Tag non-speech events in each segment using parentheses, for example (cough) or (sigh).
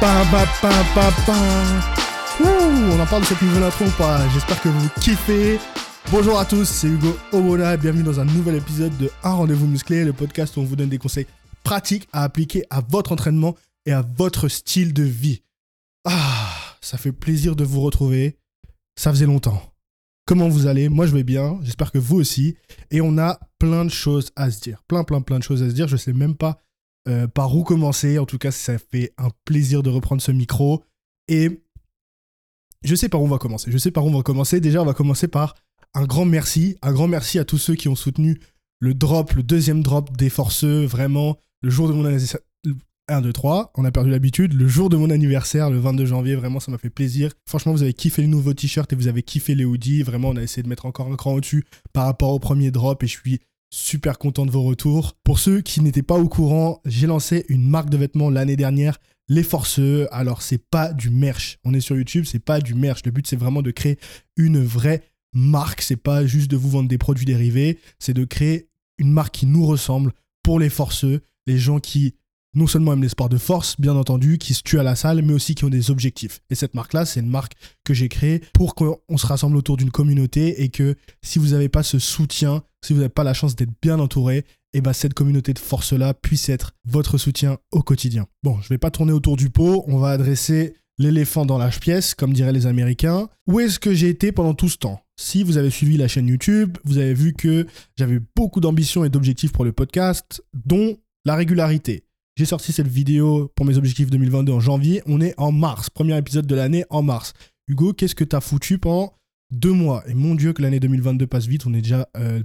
ba ba ba ba on en parle de cette nouvelle intro ou pas J'espère que vous kiffez. Bonjour à tous, c'est Hugo Omola et bienvenue dans un nouvel épisode de Un rendez-vous musclé, le podcast où on vous donne des conseils pratiques à appliquer à votre entraînement et à votre style de vie. Ah, ça fait plaisir de vous retrouver. Ça faisait longtemps. Comment vous allez? Moi je vais bien, j'espère que vous aussi. Et on a plein de choses à se dire. Plein, plein, plein de choses à se dire. Je sais même pas euh, par où commencer. En tout cas, ça fait un plaisir de reprendre ce micro. Et je sais par où on va commencer. Je sais par où on va commencer. Déjà, on va commencer par un grand merci. Un grand merci à tous ceux qui ont soutenu le drop, le deuxième drop des forceux. Vraiment, le jour de mon anniversaire. 1, 2, 3, on a perdu l'habitude. Le jour de mon anniversaire, le 22 janvier, vraiment, ça m'a fait plaisir. Franchement, vous avez kiffé les nouveaux t-shirts et vous avez kiffé les hoodies. Vraiment, on a essayé de mettre encore un cran au-dessus par rapport au premier drop et je suis super content de vos retours. Pour ceux qui n'étaient pas au courant, j'ai lancé une marque de vêtements l'année dernière, Les Forceux. Alors, c'est pas du merch. On est sur YouTube, c'est pas du merch. Le but, c'est vraiment de créer une vraie marque. C'est pas juste de vous vendre des produits dérivés, c'est de créer une marque qui nous ressemble pour les forceux, les gens qui non seulement aiment les sports de force, bien entendu, qui se tuent à la salle, mais aussi qui ont des objectifs. Et cette marque-là, c'est une marque que j'ai créée pour qu'on se rassemble autour d'une communauté et que si vous n'avez pas ce soutien, si vous n'avez pas la chance d'être bien entouré, et eh ben cette communauté de force-là puisse être votre soutien au quotidien. Bon, je vais pas tourner autour du pot, on va adresser l'éléphant dans la pièce, comme diraient les Américains. Où est-ce que j'ai été pendant tout ce temps? Si vous avez suivi la chaîne YouTube, vous avez vu que j'avais beaucoup d'ambitions et d'objectifs pour le podcast, dont la régularité. J'ai sorti cette vidéo pour mes objectifs 2022 en janvier. On est en mars. Premier épisode de l'année en mars. Hugo, qu'est-ce que t'as foutu pendant deux mois? Et mon Dieu, que l'année 2022 passe vite. On est déjà euh,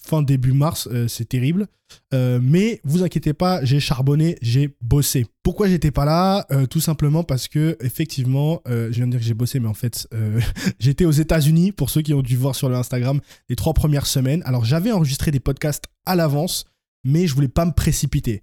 fin début mars. Euh, c'est terrible. Euh, mais vous inquiétez pas, j'ai charbonné, j'ai bossé. Pourquoi j'étais pas là? Tout simplement parce que, effectivement, je viens de dire que j'ai bossé, mais en fait, (laughs) j'étais aux États-Unis. Pour ceux qui ont dû voir sur le Instagram les trois premières semaines. Alors, j'avais enregistré des podcasts à l'avance, mais je voulais pas me précipiter.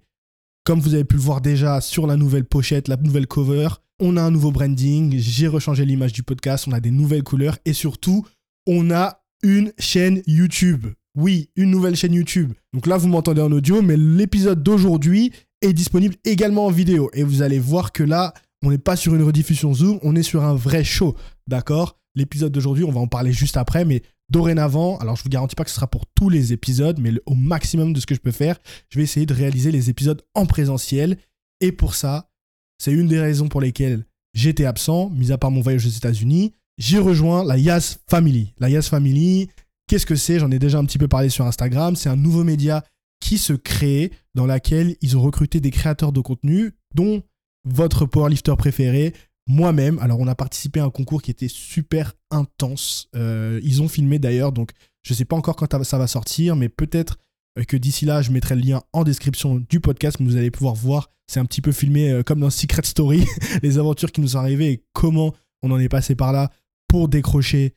Comme vous avez pu le voir déjà sur la nouvelle pochette, la nouvelle cover, on a un nouveau branding, j'ai rechangé l'image du podcast, on a des nouvelles couleurs et surtout, on a une chaîne YouTube. Oui, une nouvelle chaîne YouTube. Donc là, vous m'entendez en audio, mais l'épisode d'aujourd'hui est disponible également en vidéo. Et vous allez voir que là, on n'est pas sur une rediffusion Zoom, on est sur un vrai show. D'accord? L'épisode d'aujourd'hui, on va en parler juste après, mais dorénavant, alors je vous garantis pas que ce sera pour tous les épisodes, mais au maximum de ce que je peux faire, je vais essayer de réaliser les épisodes en présentiel. Et pour ça, c'est une des raisons pour lesquelles j'étais absent, mis à part mon voyage aux États-Unis. J'ai rejoint la Yas Family. La Yas Family, qu'est-ce que c'est? J'en ai déjà un petit peu parlé sur Instagram. C'est un nouveau média qui se crée, dans lequel ils ont recruté des créateurs de contenu, dont votre powerlifter préféré, moi-même. Alors, on a participé à un concours qui était super intense. Euh, ils ont filmé d'ailleurs, donc je ne sais pas encore quand ça va sortir, mais peut-être euh, que d'ici là, je mettrai le lien en description du podcast. Vous allez pouvoir voir, c'est un petit peu filmé euh, comme dans Secret Story, (laughs) les aventures qui nous sont arrivées et comment on en est passé par là pour décrocher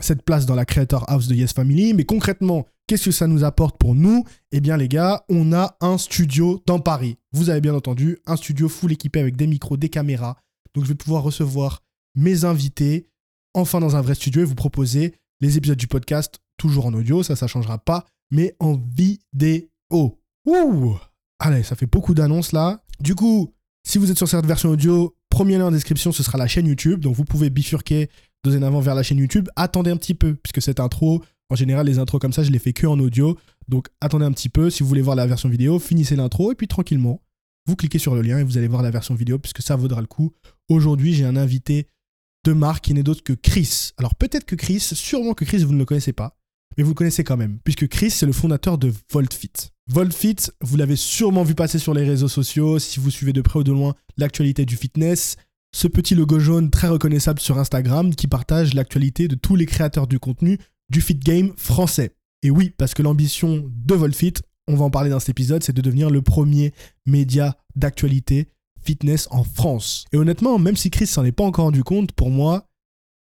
cette place dans la Creator House de Yes Family. Mais concrètement, qu'est-ce que ça nous apporte pour nous? Eh bien, les gars, on a un studio dans Paris. Vous avez bien entendu, un studio full équipé avec des micros, des caméras. Donc, je vais pouvoir recevoir mes invités enfin dans un vrai studio et vous proposer les épisodes du podcast toujours en audio, ça, ça changera pas, mais en vidéo. Ouh Allez, ça fait beaucoup d'annonces là. Du coup, si vous êtes sur cette version audio, premier lien en description, ce sera la chaîne YouTube. Donc vous pouvez bifurquer dorénavant vers la chaîne YouTube, attendez un petit peu, puisque cette intro, en général, les intros comme ça, je les fais que en audio. Donc attendez un petit peu. Si vous voulez voir la version vidéo, finissez l'intro et puis tranquillement, vous cliquez sur le lien et vous allez voir la version vidéo, puisque ça vaudra le coup. Aujourd'hui, j'ai un invité de marque qui n'est d'autre que Chris. Alors peut-être que Chris, sûrement que Chris, vous ne le connaissez pas, mais vous le connaissez quand même, puisque Chris, c'est le fondateur de VoltFit. VoltFit, vous l'avez sûrement vu passer sur les réseaux sociaux, si vous suivez de près ou de loin l'actualité du fitness ce petit logo jaune très reconnaissable sur Instagram qui partage l'actualité de tous les créateurs du contenu du fit game français. Et oui, parce que l'ambition de Volfit, on va en parler dans cet épisode, c'est de devenir le premier média d'actualité fitness en France. Et honnêtement, même si Chris s'en est pas encore rendu compte, pour moi,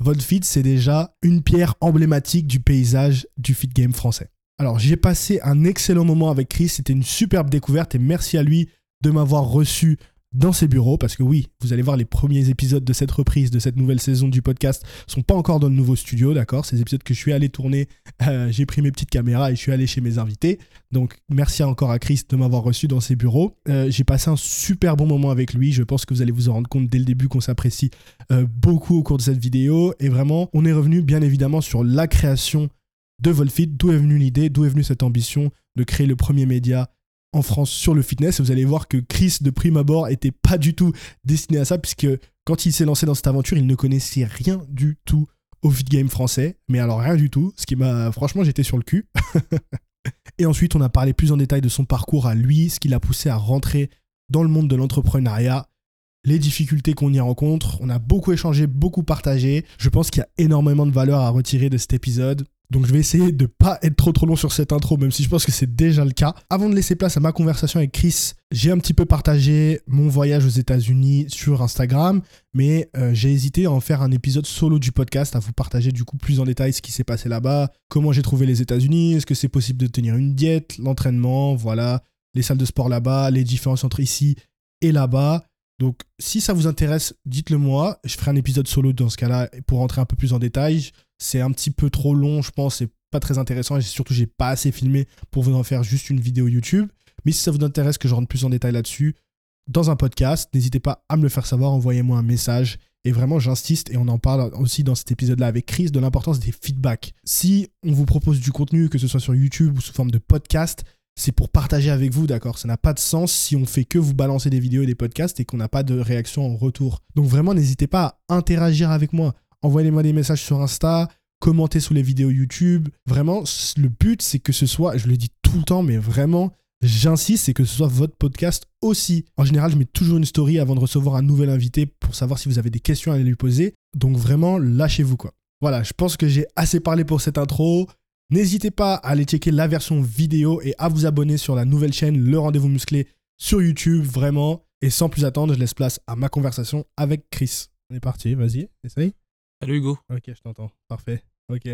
VoltFit, c'est déjà une pierre emblématique du paysage du fit game français. Alors, j'ai passé un excellent moment avec Chris, c'était une superbe découverte et merci à lui de m'avoir reçu dans ses bureaux, parce que oui, vous allez voir les premiers épisodes de cette reprise, de cette nouvelle saison du podcast, sont pas encore dans le nouveau studio, d'accord? Ces épisodes que je suis allé tourner, euh, j'ai pris mes petites caméras et je suis allé chez mes invités. Donc merci encore à Chris de m'avoir reçu dans ses bureaux. Euh, j'ai passé un super bon moment avec lui, je pense que vous allez vous en rendre compte dès le début qu'on s'apprécie euh, beaucoup au cours de cette vidéo. Et vraiment, on est revenu bien évidemment sur la création de Volfit, d'où est venue l'idée, d'où est venue cette ambition de créer le premier média en France sur le fitness. Vous allez voir que Chris, de prime abord, était pas du tout destiné à ça, puisque quand il s'est lancé dans cette aventure, il ne connaissait rien du tout au fit game français. Mais alors rien du tout, ce qui m'a... Franchement, j'étais sur le cul. (laughs) et ensuite, on a parlé plus en détail de son parcours à lui, ce qui l'a poussé à rentrer dans le monde de l'entrepreneuriat, les difficultés qu'on y rencontre. On a beaucoup échangé, beaucoup partagé. Je pense qu'il y a énormément de valeur à retirer de cet épisode. Donc je vais essayer de pas être trop trop long sur cette intro, même si je pense que c'est déjà le cas. Avant de laisser place à ma conversation avec Chris, j'ai un petit peu partagé mon voyage aux États-Unis sur Instagram, mais euh, j'ai hésité à en faire un épisode solo du podcast, à vous partager du coup plus en détail ce qui s'est passé là-bas, comment j'ai trouvé les États-Unis, est-ce que c'est possible de tenir une diète, l'entraînement, voilà, les salles de sport là-bas, les différences entre ici et là-bas. Donc, si ça vous intéresse, dites-le moi. Je ferai un épisode solo dans ce cas-là pour rentrer un peu plus en détail. C'est un petit peu trop long, je pense. C'est pas très intéressant et surtout, j'ai pas assez filmé pour vous en faire juste une vidéo YouTube. Mais si ça vous intéresse que je rentre plus en détail là-dessus, dans un podcast, n'hésitez pas à me le faire savoir. Envoyez-moi un message. Et vraiment, j'insiste, et on en parle aussi dans cet épisode-là avec Chris, de l'importance des feedbacks. Si on vous propose du contenu, que ce soit sur YouTube ou sous forme de podcast, c'est pour partager avec vous, d'accord? Ça n'a pas de sens si on fait que vous balancer des vidéos et des podcasts et qu'on n'a pas de réaction en retour. Donc vraiment, n'hésitez pas à interagir avec moi. Envoyez-moi des messages sur Insta, commentez sous les vidéos YouTube. Vraiment, le but, c'est que ce soit, je le dis tout le temps, mais vraiment, j'insiste, c'est que ce soit votre podcast aussi. En général, je mets toujours une story avant de recevoir un nouvel invité pour savoir si vous avez des questions à lui poser. Donc vraiment, lâchez-vous quoi. Voilà, je pense que j'ai assez parlé pour cette intro. N'hésitez pas à aller checker la version vidéo et à vous abonner sur la nouvelle chaîne Le Rendez-vous Musclé sur YouTube, vraiment. Et sans plus attendre, je laisse place à ma conversation avec Chris. On est parti, vas-y, essaye. Salut Hugo. Ok, je t'entends. Parfait. Ok.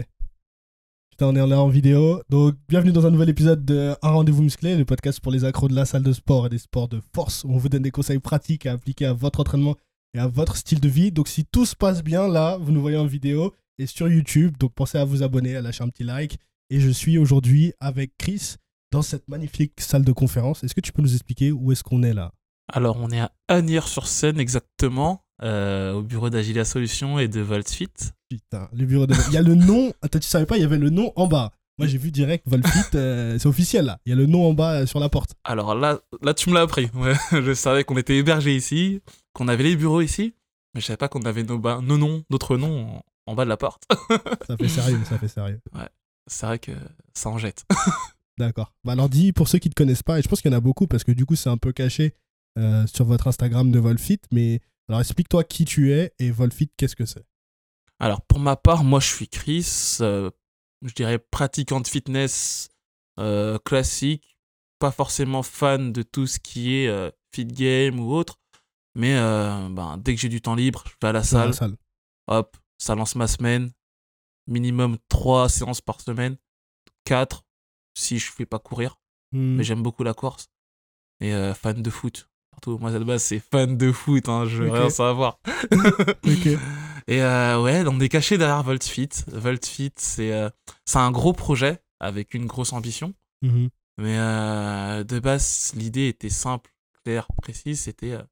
Putain, on est là en vidéo. Donc, bienvenue dans un nouvel épisode de Un rendez-vous musclé, le podcast pour les accros de la salle de sport et des sports de force, où on vous donne des conseils pratiques à appliquer à votre entraînement et à votre style de vie. Donc, si tout se passe bien, là, vous nous voyez en vidéo et sur YouTube. Donc pensez à vous abonner, à lâcher un petit like. Et je suis aujourd'hui avec Chris dans cette magnifique salle de conférence. Est-ce que tu peux nous expliquer où est-ce qu'on est là? Alors on est à Agnières-sur-Seine exactement, euh, au bureau d'Agilia Solutions et de VoltFit. Putain, le bureau de... Il y a le nom, attends, tu savais pas, il y avait le nom en bas. Moi j'ai vu direct VoltFit, euh, c'est officiel là. Il y a le nom en bas euh, sur la porte. Alors là, là tu me l'as appris. Ouais, (laughs) je savais qu'on était hébergé ici, qu'on avait les bureaux ici, mais je savais pas qu'on avait nos, ba- nos noms, d'autres noms en, en bas de la porte. (laughs) Ça fait sérieux, ça fait sérieux. C'est vrai que ça en jette. (laughs) D'accord. Bah alors dis pour ceux qui ne te connaissent pas, et je pense qu'il y en a beaucoup parce que du coup c'est un peu caché euh, sur votre Instagram de Volfit, mais alors explique-toi qui tu es et Volfit qu'est-ce que c'est? Alors pour ma part, moi je suis Chris, euh, je dirais pratiquant de fitness euh, classique, pas forcément fan de tout ce qui est euh, fit game ou autre, mais ben, dès que j'ai du temps libre, je vais à la salle, la salle. hop, ça lance ma semaine, minimum 3 séances par semaine, 4 si je fais pas courir, Hmm. mais j'aime beaucoup la course, et fan de foot. Surtout, moi, à la base, c'est fan de foot, hein, je veux rien savoir. (laughs) Ok. Et euh, ouais, on est caché derrière VoltFit. VoltFit, c'est euh, c'est un gros projet avec une grosse ambition. Mhm. Mais euh, de base, l'idée était simple, claire, précise. C'était, euh,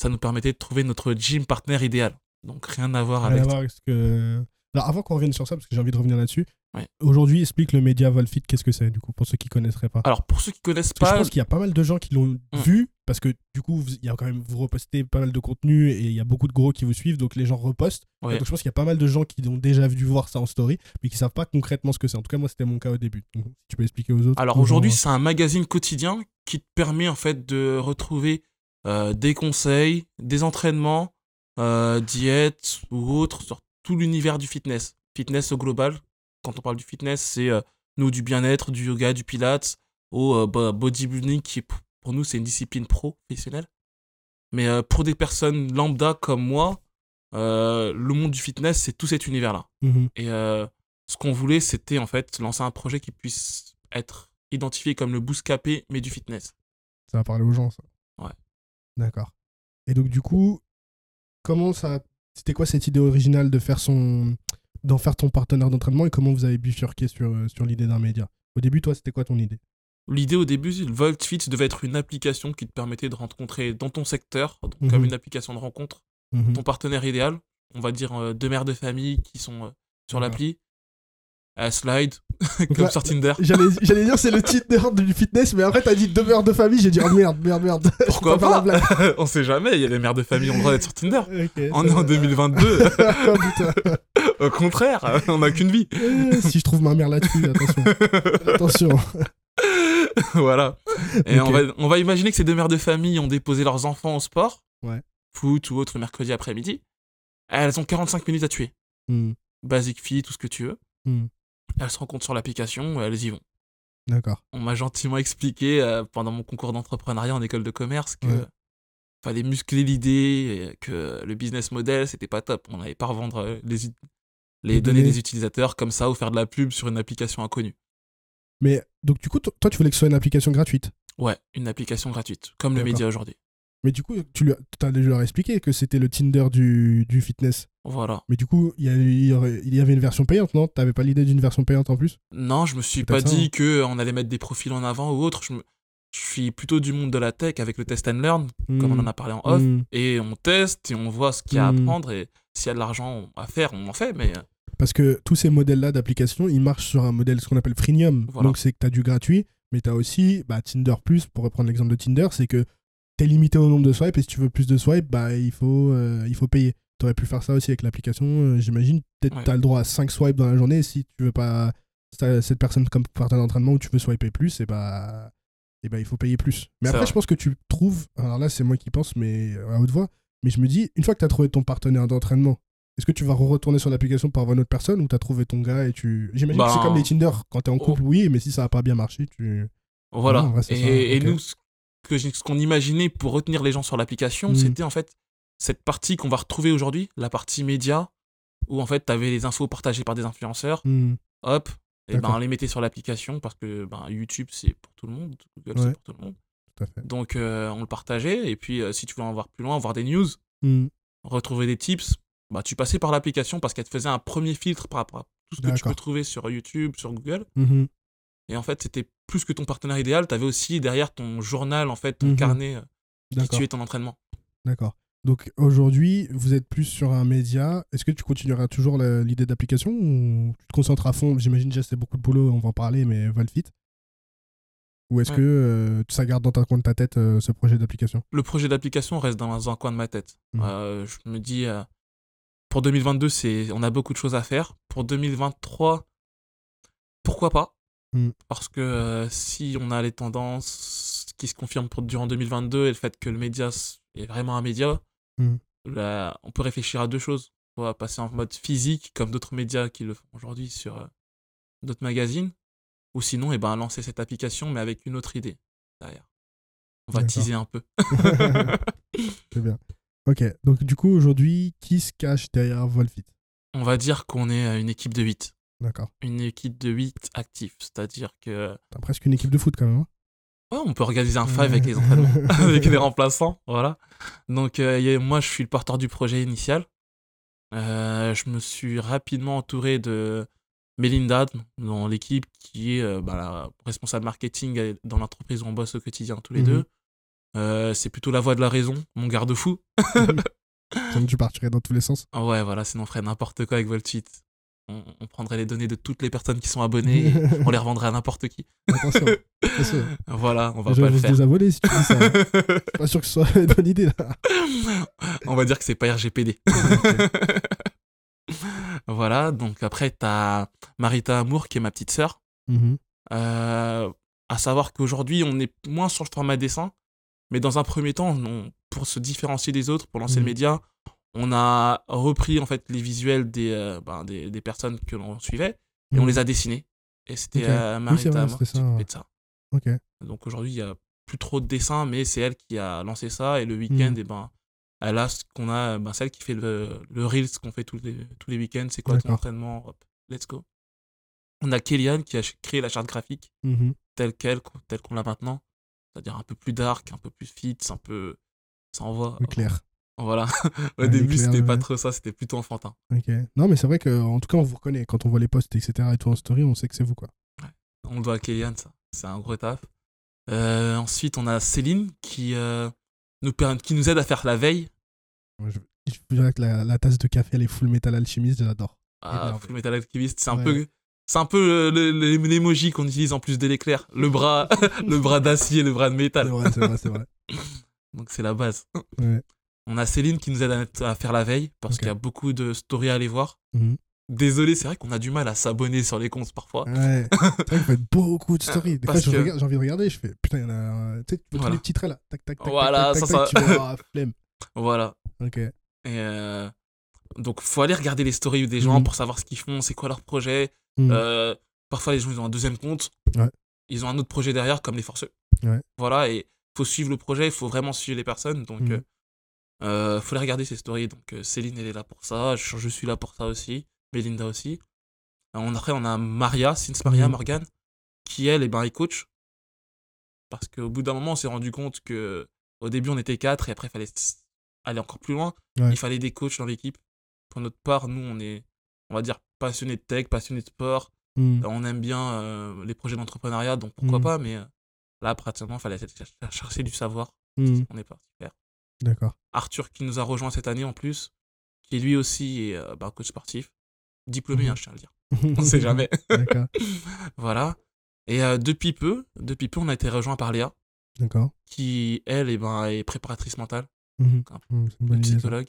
ça nous permettait de trouver notre gym partner idéal. Donc rien à voir Rien avec. à voir avec ce que. Alors avant qu'on revienne sur ça, parce que j'ai envie de revenir là-dessus, Ouais. aujourd'hui explique le média Volfit, qu'est-ce que c'est du coup, pour ceux qui connaisseraient pas. Alors pour ceux qui connaissent Parce que je pas, pense qu'il y a pas mal de gens qui l'ont Mm. vu, parce que du coup, il y a quand même, vous repostez pas mal de contenu et il y a beaucoup de gros qui vous suivent, donc les gens repostent. Ouais. Donc je pense qu'il y a pas mal de gens qui ont déjà dû voir ça en story, mais qui savent pas concrètement ce que c'est. En tout cas, moi, c'était mon cas au début. Donc, tu peux expliquer aux autres. Alors aujourd'hui, c'est un magazine quotidien qui te permet en fait de retrouver euh, des conseils, des entraînements, euh, diètes ou autres sur tout l'univers du fitness. Fitness au global. Quand on parle du fitness, c'est euh, nous du bien-être, du yoga, du pilates, au euh, bo- bodybuilding qui pour nous c'est une discipline professionnelle. Mais euh, pour des personnes lambda comme moi, le monde du fitness, c'est tout cet univers-là. Mhm. Et ce qu'on voulait, c'était en fait lancer un projet qui puisse être identifié comme le bouscapé, mais du fitness. Ça va parler aux gens, ça. Ouais. D'accord. Et donc, du coup, comment ça. C'était quoi cette idée originale de faire son. D'en faire ton partenaire d'entraînement et comment vous avez bifurqué sur, euh, sur l'idée d'un média Au début, toi, c'était quoi ton idée? L'idée au début, le VoltFit devait être une application qui te permettait de rencontrer dans ton secteur, donc comme une application de rencontre, Mhm. ton partenaire idéal. On va dire euh, deux mères de famille qui sont euh, sur l'appli. Elle slide, (laughs) comme là, sur Tinder. J'allais j'allais dire c'est le Tinder du fitness, mais après t'as dit demeure de famille, j'ai dit oh merde, merde, merde. (laughs) Pourquoi pas blague. (laughs) On sait jamais, il y a les mères de famille ont le droit d'être sur Tinder. On est en va. 2022. Oh, putain. Au contraire, on n'a qu'une vie. Euh, si je trouve ma mère là-dessus, attention. Attention. voilà. Et on, va, on va imaginer que ces deux mères de famille ont déposé leurs enfants au sport, Ouais. foot ou autre mercredi après-midi. Elles ont 45 minutes à tuer. Hmm, Basic fit, tout ce que tu veux. hmm, Elles se rencontrent sur l'application elles y vont. D'accord. On m'a gentiment expliqué euh, pendant mon concours d'entrepreneuriat en école de commerce que Ouais. fallait muscler l'idée, que le business model c'était pas top. On n'allait pas revendre euh, les, les Les données des utilisateurs comme ça ou faire de la pub sur une application inconnue. Mais donc du coup, to- toi tu voulais que ce soit une application gratuite? Ouais, une application gratuite, comme le média aujourd'hui. Mais du coup, tu lui as dû leur expliquer que c'était le Tinder du, du fitness. Voilà. Mais du coup, il y, avait une version payante, non? T'avais pas l'idée d'une version payante en plus? Non, je me suis pas ça, dit hein. que on allait mettre des profils en avant ou autre. Je, me- je suis plutôt du monde de la tech avec le test and learn, comme on en a parlé en off. Hmm. Et on teste et on voit ce qu'il y a à apprendre. Et s'il y a de l'argent à faire, on en fait. Mais euh, Parce que tous ces modèles-là d'application, ils marchent sur un modèle, ce qu'on appelle freemium. Voilà. Donc c'est que tu as du gratuit, mais tu as aussi bah, Tinder Plus, pour reprendre l'exemple de Tinder, c'est que tu es limité au nombre de swipes et si tu veux plus de swipes, bah, il, faut, euh, il faut payer. Tu aurais pu faire ça aussi avec l'application, euh, j'imagine. Peut-être Ouais. tu as le droit à 5 swipes dans la journée. Si tu veux pas cette personne comme partenaire d'entraînement où tu veux swiper plus, et bah, et bah, il faut payer plus. Mais après, vrai. je pense que tu trouves, alors là c'est moi qui pense, mais à haute voix, mais je me dis, une fois que tu as trouvé ton partenaire d'entraînement, est-ce que tu vas retourner sur l'application pour avoir une autre personne ou tu as trouvé ton gars et tu. J'imagine que c'est Ben, comme les Tinder, quand tu es en oh. couple, oui, mais si ça n'a pas bien marché, tu. voilà. Et ça, et ok. nous, ce que ce qu'on imaginait pour retenir les gens sur l'application, Mm. c'était en fait cette partie qu'on va retrouver aujourd'hui, la partie média, où en fait, tu avais les infos partagées par des influenceurs. Hmm, Hop. Et ben, on les mettait sur l'application parce que ben, YouTube, c'est pour tout le monde. Google, Ouais. c'est pour tout le monde. tout à fait. Donc, euh, on le partageait. Et puis, euh, si tu voulais en voir plus loin, voir des news, Hmm, retrouver des tips, bah, tu passais par l'application parce qu'elle te faisait un premier filtre par rapport à tout ce que tu peux trouver sur YouTube, sur Google. mhm, Et en fait, c'était plus que ton partenaire idéal, tu avais aussi derrière ton journal, en fait, ton Mhm. carnet euh, qui tuait ton entraînement. D'accord. Donc aujourd'hui, vous êtes plus sur un média. Est-ce que tu continueras toujours l'idée d'application ou tu te concentres à fond? J'imagine déjà c'est beaucoup de boulot, on va en parler, mais Volfit Ou est-ce Ouais. que euh, ça garde dans ta coin de ta tête euh, ce projet d'application? Le projet d'application reste dans un coin de ma tête. Euh, je me dis, pour 2022, c'est, on a beaucoup de choses à faire. Pour 2023, pourquoi pas? Mhm. Parce que euh, si on a les tendances qui se confirment pour, durant 2022 et le fait que le média est vraiment un média, Mhm. là, on peut réfléchir à deux choses. On va passer en mode physique, comme d'autres médias qui le font aujourd'hui sur euh, d'autres magazines, ou sinon, eh ben, lancer cette application, mais avec une autre idée derrière. On va teaser un peu. (laughs) (laughs) C'est bien. Ok, donc du coup aujourd'hui, qui se cache derrière Volfit? On va dire qu'on est euh, une équipe de 8. D'accord. Une équipe de 8 actifs. C'est-à-dire que. T'as presque une équipe de foot quand même. hein ouais, on peut organiser un five avec les entraînements, (laughs) (laughs) avec les remplaçants. Voilà. Donc, euh, moi, je suis le porteur du projet initial. Euh, je me suis rapidement entouré de Melinda dans l'équipe, qui est euh, bah, la responsable marketing dans l'entreprise où on bosse au quotidien tous les Mhm. deux. C'est plutôt la voix de la raison, mon garde-fou. (laughs) Sinon tu partirais dans tous les sens. Ouais, voilà, sinon on ferait n'importe quoi avec Voltfit. On, on prendrait les données de toutes les personnes qui sont abonnées et on les revendrait à n'importe qui. Attention, attention. (laughs) Voilà, on va Les pas le faire. si tu dis ça. (laughs) Pas sûr que ce soit une bonne idée là. (laughs) on va dire que c'est pas RGPD. voilà, donc après, t'as Marita Amour qui est ma petite sœur. Mhm. Euh, à savoir qu'aujourd'hui, on est moins sur le format dessin, mais dans un premier temps, on- pour se différencier des autres, pour lancer le média, on a repris en fait les visuels des, euh, ben, des, des personnes que l'on suivait et on Mhm. les a dessinés. Et c'était Ok. euh, Oui, Marita qui s'occupait ouais. de ça. Ok. Donc aujourd'hui, il y a plus trop de dessin, mais c'est elle qui a lancé ça. Et le week-end, Mhm. et ben, elle a ce qu'on a, ben, celle qui fait le, le Reels qu'on fait tous les, tous les week-ends. C'est quoi ton entraînement Hop, let's go. On a Kellyanne qui a créé la charte graphique Mhm. telle qu'elle, telle qu'on l'a maintenant. C'est-à-dire un peu plus dark, un peu plus fit, un peu. Ça envoie. Plus clair. Voilà. (laughs) Au Ouais, début, c'était pas ouais. trop ça, c'était plutôt enfantin. Ok. Non, mais c'est vrai que en tout cas, on vous reconnaît. Quand on voit les posts, etc. et tout en story, on sait que c'est vous, quoi. On le doit à Kellyanne, ça. C'est un gros taf. Euh, ensuite, on a Céline qui, euh, nous, qui nous aide à faire la veille. Je, je dirais que la, la tasse de café, elle est full metal alchimiste, j'adore. Ah. Full Metal Alchemist, c'est un peu. C'est un peu le- le- l'emoji qu'on utilise en plus de l'éclair. Le bras, (laughs) le bras d'acier, le bras de C'est métal. vrai, c'est vrai, c'est vrai. (laughs) Donc c'est la base. Ouais. On a Céline qui nous aide à, faire la veille parce qu'il y a beaucoup de stories à aller voir. Mhm. Désolé, c'est vrai qu'on a du mal à s'abonner sur les comptes parfois. Ouais. (laughs) C'est vrai être beaucoup de stories. Des fois, que- j'ai envie de regarder, je fais putain, il y en a. un- Tu sais, tu tous Voilà. les petits traits là. Tac, tac, tac. Voilà, tac, ça, tac, ça- tac, tu vois, ah, flemme. (laughs) Voilà. Ok. Et euh, donc, faut aller regarder les stories des gens Mhm. pour savoir ce qu'ils font, c'est quoi leur projet. Mhm. Euh, parfois, les gens, ils ont un deuxième compte. Ouais. Ils ont un autre projet derrière, comme les forceux. Ouais. Voilà, et faut suivre le projet, il faut vraiment suivre les personnes. Donc, euh, euh, faut les regarder ces stories. Donc, euh, Céline, elle est là pour ça. Je, je suis là pour ça aussi. Belinda aussi. Euh, on, après, on a Maria, Since Maria Mhm. Morgan, qui, elle, eh ben, est coach. Parce qu'au bout d'un moment, on s'est rendu compte que au début, on était quatre et après, il fallait aller encore plus loin. Ouais. Il fallait des coachs dans l'équipe. Pour notre part, nous, on est, on va dire, passionnés de tech, passionnés de sport. Mhm. Euh, On aime bien euh, les projets d'entrepreneuriat, donc pourquoi Mhm. pas, mais là, pratiquement, il fallait ch- ch- chercher du savoir. Mhm. On est parti faire. D'accord. Arthur, qui nous a rejoint cette année en plus, qui lui aussi est euh, bah, coach sportif. Diplômé, Mhm. hein, je tiens à le dire. (laughs) On sait (laughs) jamais. D'accord. (laughs) voilà. Et euh, depuis peu, depuis peu, on a été rejoint par Léa, D'accord. qui, elle, eh ben, est préparatrice mentale, Mhm. Un Mhm, c'est une bonne idée, ça. psychologue.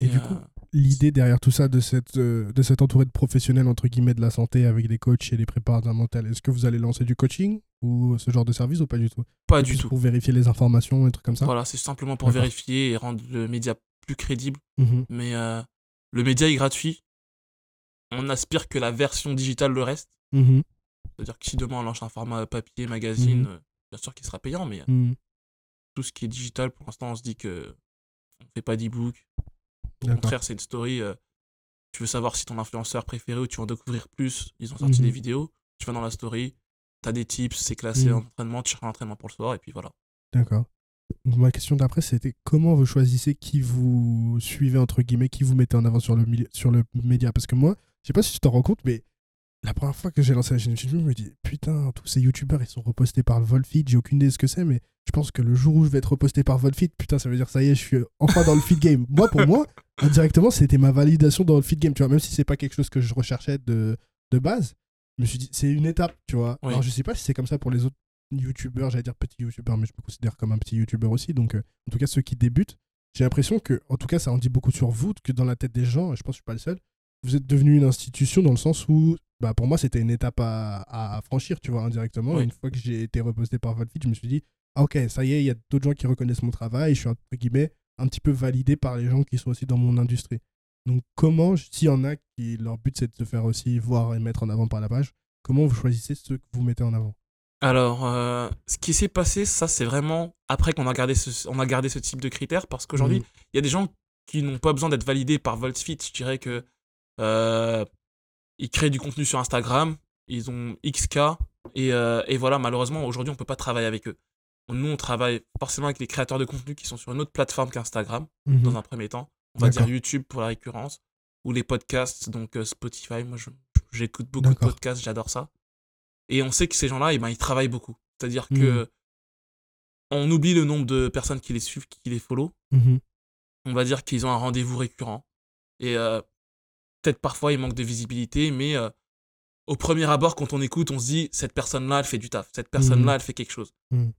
Et du euh, coup, l'idée derrière tout ça, de cette, euh, de cette entourée de professionnels, entre guillemets, de la santé avec des coachs et des préparateurs mentaux, est-ce que vous allez lancer du coaching ou ce genre de service ou pas du tout? Pas du tout. Pour vérifier les informations et trucs comme ça? Voilà, c'est simplement pour vérifier et rendre le média plus crédible. Mhm. Mais euh, le média est gratuit. On aspire que la version digitale le reste. Mhm. C'est-à-dire que si demain on lance un format papier, magazine, Mhm. euh, bien sûr qu'il sera payant, mais Mhm. tout ce qui est digital, pour l'instant, on se dit que on fait pas d'e-book. Au contraire, c'est une story. euh, tu veux savoir si ton influenceur préféré ou tu veux en découvrir plus, ils ont sorti Mhm. des vidéos. Tu vas dans la story, tu as des tips, c'est classé Mhm. en entraînement, tu cherches un entraînement pour le soir, et puis voilà. D'accord. Donc, ma question d'après, c'était comment vous choisissez qui vous suivez, entre guillemets, qui vous mettez en avant sur le, sur le média? Parce que moi, je sais pas si tu t'en rends compte, mais la première fois que j'ai lancé la chaîne YouTube, je me dis, putain, tous ces YouTubeurs, ils sont repostés par le Volfeed, j'ai aucune idée de ce que c'est, mais je pense que le jour où je vais être reposté par Volfeed, putain, ça veut dire, ça y est, je suis enfin dans le feed game. (laughs) Moi, pour moi, indirectement, c'était ma validation dans le feed game, tu vois, même si c'est pas quelque chose que je recherchais de, de base, je me suis dit, c'est une étape, tu vois. Oui. Alors, je sais pas si c'est comme ça pour les autres youtubeurs, j'allais dire petits youtubeurs, mais je me considère comme un petit youtubeur aussi. Donc, euh, en tout cas, ceux qui débutent, j'ai l'impression que, en tout cas, ça en dit beaucoup sur vous, que dans la tête des gens, et je pense que je suis pas le seul, vous êtes devenu une institution dans le sens où, bah, pour moi, c'était une étape à, à franchir, tu vois, indirectement. Oui. Une fois que j'ai été reposté par feed, je me suis dit, ah, ok, ça y est, il y a d'autres gens qui reconnaissent mon travail, je suis, entre guillemets, un petit peu validé par les gens qui sont aussi dans mon industrie. Donc, comment, s'il y en a qui, leur but, c'est de se faire aussi voir et mettre en avant par la page, comment vous choisissez ceux que vous mettez en avant? Alors, euh, ce qui s'est passé, ça, c'est vraiment après qu'on a gardé ce, on a gardé ce type de critères, parce qu'aujourd'hui, Mhm. il y a des gens qui n'ont pas besoin d'être validés par VoltFit. Je dirais que ils créent du contenu sur Instagram, ils ont XK, et, euh, et voilà, malheureusement, aujourd'hui, on peut pas travailler avec eux. Nous, on travaille forcément avec les créateurs de contenu qui sont sur une autre plateforme qu'Instagram, Mhm. dans un premier temps. On va dire. YouTube pour la récurrence, ou les podcasts, donc euh, Spotify. Moi, j'écoute beaucoup de podcasts, j'adore ça. Et on sait que ces gens-là, eh ben, ils travaillent beaucoup. C'est-à-dire Mhm. que on oublie le nombre de personnes qui les suivent, qui les follow. Mhm. On va dire qu'ils ont un rendez-vous récurrent. Et euh, peut-être parfois, il manque de visibilité, mais euh, au premier abord, quand on écoute, on se dit cette personne-là, elle fait du taf. Cette personne-là, elle fait quelque chose. Mhm.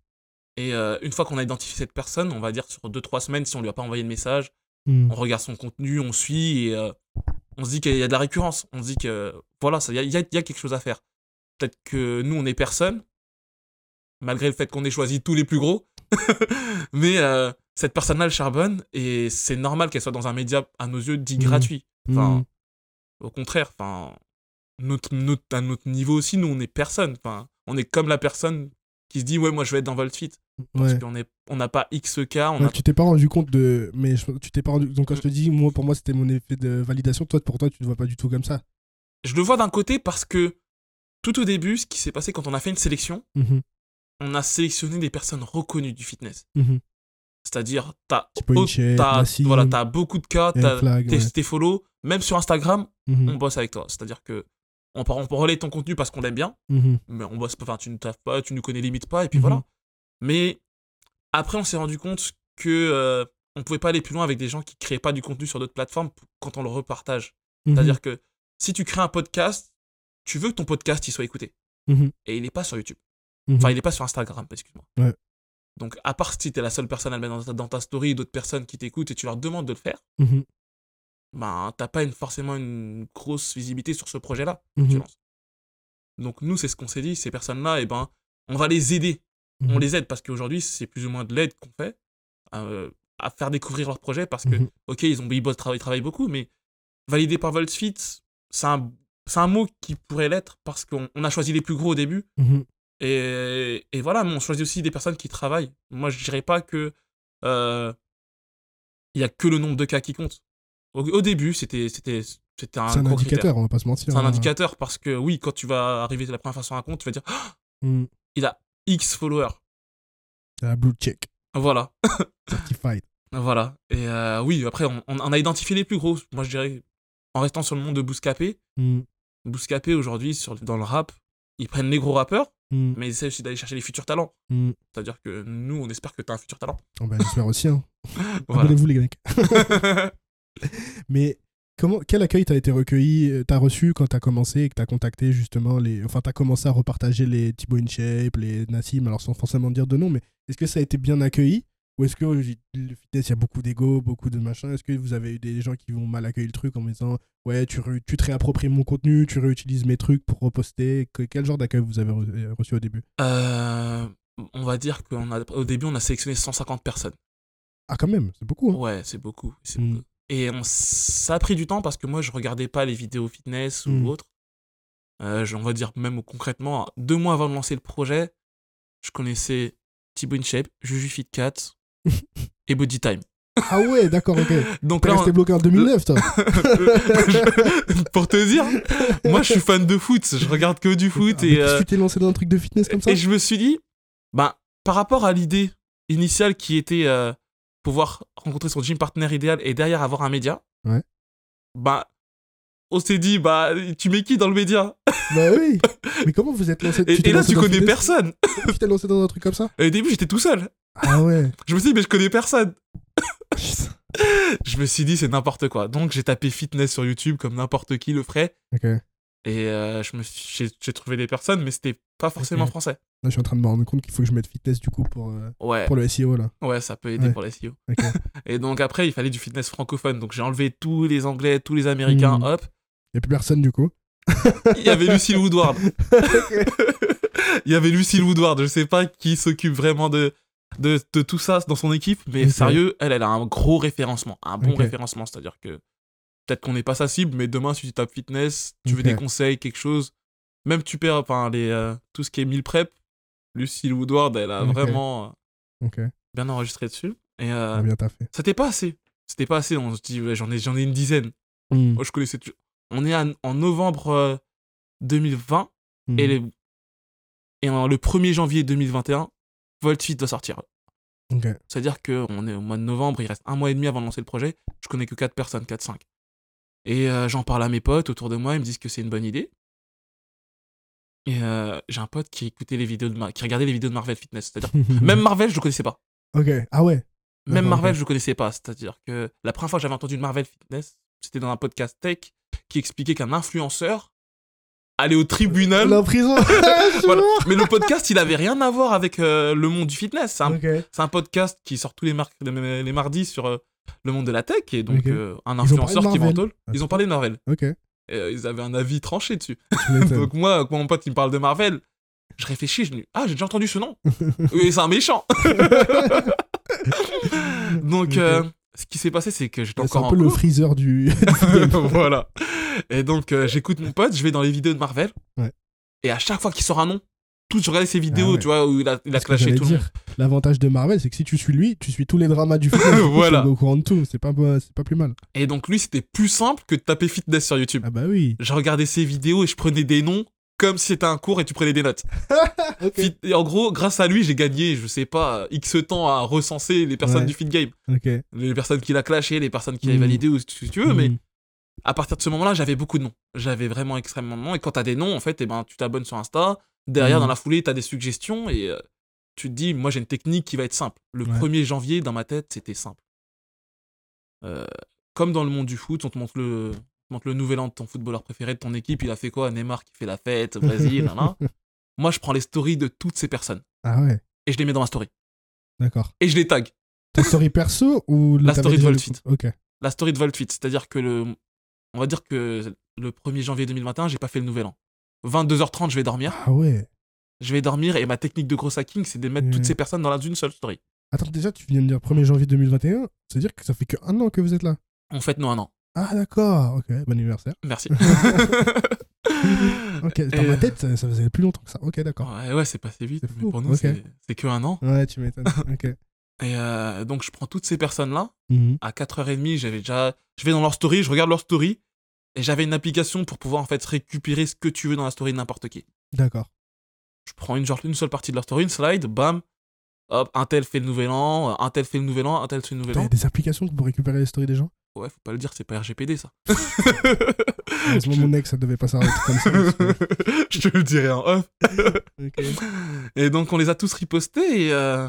Et euh, une fois qu'on a identifié cette personne, on va dire sur 2-3 semaines, si on lui a pas envoyé de message, Mhm. on regarde son contenu, on suit et euh, on se dit qu'il y a de la récurrence. On se dit que voilà, il y a, y y quelque chose à faire. Peut-être que nous, on est personne, malgré le fait qu'on ait choisi tous les plus gros. (laughs) Mais cette personne-là, elle charbonne et c'est normal qu'elle soit dans un média, à nos yeux, dit Mhm. gratuit. Enfin, Mhm. Au contraire, enfin, notre, notre, à notre niveau aussi, nous, on est personne. Enfin, on est comme la personne qui se dit ouais moi je vais être dans Voltfit Ouais. parce qu'on est on n'a pas X cas on Ouais, a Tu t'es pas rendu compte de. Mais je- tu t'es pas rendu. Donc quand je te dis, moi, pour moi, c'était mon effet de validation. Toi, pour toi, tu ne vois pas du tout comme ça. je le vois d'un côté parce que tout au début ce qui s'est passé quand on a fait une sélection Mhm, on a sélectionné des personnes reconnues du fitness mhm. C'est-à-dire t'as voilà beaucoup de cas t'as Flag. tes, ouais. tes follow même sur Instagram Mhm, on bosse avec toi c'est-à-dire que on on peut relayer ton contenu parce qu'on l'aime bien mhm, mais on bosse pas, enfin tu ne taffes pas, tu nous connais limite pas, et puis Mhm. voilà. Mais après, on s'est rendu compte que euh, on pouvait pas aller plus loin avec des gens qui créaient pas du contenu sur d'autres plateformes quand on le repartage. C'est-à-dire que si tu crées un podcast, tu veux que ton podcast il soit écouté. Et il est pas sur YouTube. Enfin, il est pas sur Instagram, excuse-moi. Ouais. Donc, à part si t'es la seule personne à le mettre dans ta, dans ta story, d'autres personnes qui t'écoutent et tu leur demandes de le faire, Mhm, ben, t'as pas une, forcément une grosse visibilité sur ce projet-là mhm, tu. Donc, nous, c'est ce qu'on s'est dit, ces personnes-là, et ben, on va les aider. On mhm, les aide parce qu'aujourd'hui, c'est plus ou moins de l'aide qu'on fait euh, à faire découvrir leur projet parce que, ok, ils, ont, ils, bossent, travaillent, travaillent beaucoup, mais validé par Voltsfit, c'est un, mot qui pourrait l'être parce qu'on on a choisi les plus gros au début. Et, et voilà, mais on choisit aussi des personnes qui travaillent. Moi, je dirais pas que euh, il y a que le nombre de cas qui compte. Au, au début, c'était c'était c'était un C'est un critère. indicateur, on va pas se mentir. C'est un hein. indicateur parce que oui, quand tu vas arriver la première fois sur un compte, tu vas dire Ah, Mhm. il a X followers. La blue check, Voilà. (laughs) certified. Voilà. Et euh, oui, après, on, on a identifié les plus gros. Moi, je dirais, en restant sur le monde de Bouscapé, Mhm, Bouscapé, aujourd'hui, sur- dans le rap, ils prennent les gros rappeurs, mhm, mais ils essaient aussi d'aller chercher les futurs talents. mhm. C'est-à-dire que nous, on espère que tu as un futur talent. Oh, bah, J'espère aussi. Hein. (laughs) Voilà. Abonnez-vous, les mecs. (laughs) Mais comment, quel accueil t'as été recueilli, euh, t'as reçu quand t'as commencé et que t'as contacté justement les. Enfin, t'as commencé à repartager les Thibaut InShape, les Nassim, alors sans forcément dire de nom, mais est-ce que ça a été bien accueilli? Ou est-ce que le fitness, il y a beaucoup d'ego, beaucoup de machin? Est-ce que vous avez eu des gens qui vont mal accueillir le truc en me disant Ouais, tu, tu te réappropries mon contenu, tu réutilises mes trucs pour reposter? Que- Quel genre d'accueil vous avez euh, reçu au début? Euh, on va dire qu'au début, on a sélectionné 150 personnes. Ah, quand même, c'est beaucoup. Hein. Ouais, c'est beaucoup. Mm. beaucoup. Et on, ça a pris du temps parce que moi, je regardais pas les vidéos fitness ou Mm. autres. Euh, on va dire même concrètement, deux mois avant de lancer le projet, je connaissais Thibaut InShape, Juju Fit Cat et Body Time. Ah ouais, d'accord, ok. (laughs) Donc là, resté bloqué en 2009, toi. (laughs) je- pour te dire, moi je suis fan de foot, je regarde que du foot Ah, et, euh, tu t'es lancé dans un truc de fitness comme ça et je me suis dit, ben, par rapport à l'idée initiale qui était euh, pouvoir rencontrer son gym partner idéal et derrière avoir un média, Ouais. bah, on s'est dit, bah, tu mets qui dans le média? Bah oui. Mais comment vous êtes lancé? Et, et là, tu le connais personne. (laughs) Tu t'es lancé dans un truc comme ça? Et au début, j'étais tout seul. Ah ouais. Je me suis dit, mais je connais personne. Je me suis dit, c'est n'importe quoi. Donc, j'ai tapé fitness sur YouTube comme n'importe qui le ferait. ok. Là, Et euh, j'ai, trouvé des personnes, mais c'était pas forcément français. je suis en train de me rendre compte qu'il faut que je mette fitness du coup pour, euh, Ouais, pour le SEO là. ouais, ça peut aider Ouais. pour les SEO. Et donc après, il fallait du fitness francophone. Donc j'ai enlevé tous les Anglais, tous les Américains, Mhm. hop. A plus personne du coup. Il y avait Lucille Woodward. (laughs) (laughs) Il y avait Lucille Woodward. Je sais pas qui s'occupe vraiment de, de, de tout ça dans son équipe, mais sérieux, elle, elle a un gros référencement, un bon référencement. C'est-à-dire que peut-être qu'on n'est pas sa cible, mais demain, si tu tapes fitness, tu veux des conseils, quelque chose, même tu perds enfin, les, euh, tout ce qui est meal prep, Lucille Woodward, elle a vraiment euh, bien enregistré dessus. Et euh, Ah, bien t'as fait. c'était pas assez. C'était pas assez. On se dit, ouais, j'en ai, j'en ai une dizaine. Mhm. Moi, je connaissais. On est à- en novembre euh, 2020 Mhm. et, les- et en, le 1er janvier 2021, Voltfit doit sortir. C'est-à-dire qu'on est au mois de novembre, il reste un mois et demi avant de lancer le projet. Je connais que 4 personnes, 4-5. Et euh, j'en parle à mes potes autour de moi, ils me disent que c'est une bonne idée. Et euh, j'ai un pote qui écoutait les vidéos de Mar- qui regardait les vidéos de Marvel Fitness. C'est-à-dire, (laughs) même Marvel, je le connaissais pas. Ok. Ah ouais. Même Marvel, je le connaissais pas. C'est-à-dire que la première fois que j'avais entendu de Marvel Fitness, c'était dans un podcast tech qui expliquait qu'un influenceur allait au tribunal. La prison. (laughs) Voilà. vois. Mais le podcast, il avait rien à voir avec euh, le monde du fitness. C'est un, podcast qui sort tous les, mar- les, les mardis sur euh, le monde de la tech. Et donc, euh, un influenceur qui va en Marvel. tôle. Ils ont parlé de Marvel. Ok. Et, ils avaient un avis tranché dessus. (laughs) Donc, moi, quand mon pote il me parle de Marvel, je réfléchis. Je me dis, ah, j'ai déjà entendu ce nom. (laughs) Et c'est un méchant. donc. Ce qui s'est passé, c'est que j'étais C'est encore un peu le freezer du. (laughs) (laughs) voilà. Et donc, euh, j'écoute mon pote, je vais dans les vidéos de Marvel. Ouais. Et à chaque fois qu'il sort un nom, tout, je regardais ses vidéos, Ah ouais. tu vois, où il a, il a clashé tout le monde. dire. L'avantage de Marvel, c'est que si tu suis lui, tu suis tous les dramas du (laughs) film. Voilà. au courant de tout. C'est pas, c'est pas plus mal. Et donc lui, c'était plus simple que de taper fitness sur YouTube. Ah bah oui. Je regardais ses vidéos et je prenais des noms comme si c'était un cours et tu prenais des notes. (laughs) Et en gros, grâce à lui, j'ai gagné, je sais pas, X temps à recenser les personnes Ouais. du fit game. Les personnes qu'il a clashé, les personnes qu'il a Mhm. validées ou ce que tu veux, mais Mhm. à partir de ce moment-là, j'avais beaucoup de noms. J'avais vraiment extrêmement de noms. Et quand t'as des noms, en fait, eh ben, tu t'abonnes sur Insta. Derrière, dans la foulée, t'as des suggestions et euh, tu te dis, moi, j'ai une technique qui va être simple. Le Ouais. 1er janvier, dans ma tête, c'était simple. Euh, comme dans le monde du foot, on te montre le, montre le nouvel an de ton footballeur préféré de ton équipe. Il a fait quoi? Neymar qui fait la fête Brésil. nan, nan. (laughs) Moi, je prends les stories de toutes ces personnes Ah ouais. et je les mets dans ma story. D'accord. Et je les tag. Ta story perso ou La story de Voltfit. Ok. La story de Voltfit, c'est-à-dire que le, on va dire que le 1er janvier 2021, j'ai pas fait le nouvel an. 22h30, je vais dormir. Ah ouais. Je vais dormir et ma technique de gros hacking, c'est de mettre toutes ces personnes dans la- une seule story. Attends, déjà, tu viens de dire 1er janvier 2021. C'est-à-dire que ça fait que un an que vous êtes là? En fait, non, un an. Ah d'accord. Ok. Bon anniversaire. Merci. (laughs) Ok. Dans Et- ma tête, ça, ça faisait plus longtemps que ça. Ok, d'accord. ouais, ouais, c'est passé vite. C'est mais fou, pour nous, ok. c'est c'est que un an. Ouais, tu m'étonnes. (laughs) Ok. Et euh, donc, je prends toutes ces personnes-là. Mhm. À 4h30, j'avais déjà. Je vais dans leur story, je regarde leur story. Et j'avais une application pour pouvoir en fait récupérer ce que tu veux dans la story de n'importe qui. D'accord. Je prends une, genre, une seule partie de leur story, une slide, bam. Hop, un tel fait le nouvel an, un tel fait le nouvel an, un tel fait le nouvel T'as an. des applications pour récupérer les stories des gens? Ouais, faut pas le dire, c'est pas RGPD ça. (laughs) Heureusement, mon ex, ça devait pas s'arrêter comme ça. (laughs) je te le dirai en off. (laughs) Et donc on les a tous ripostés et euh,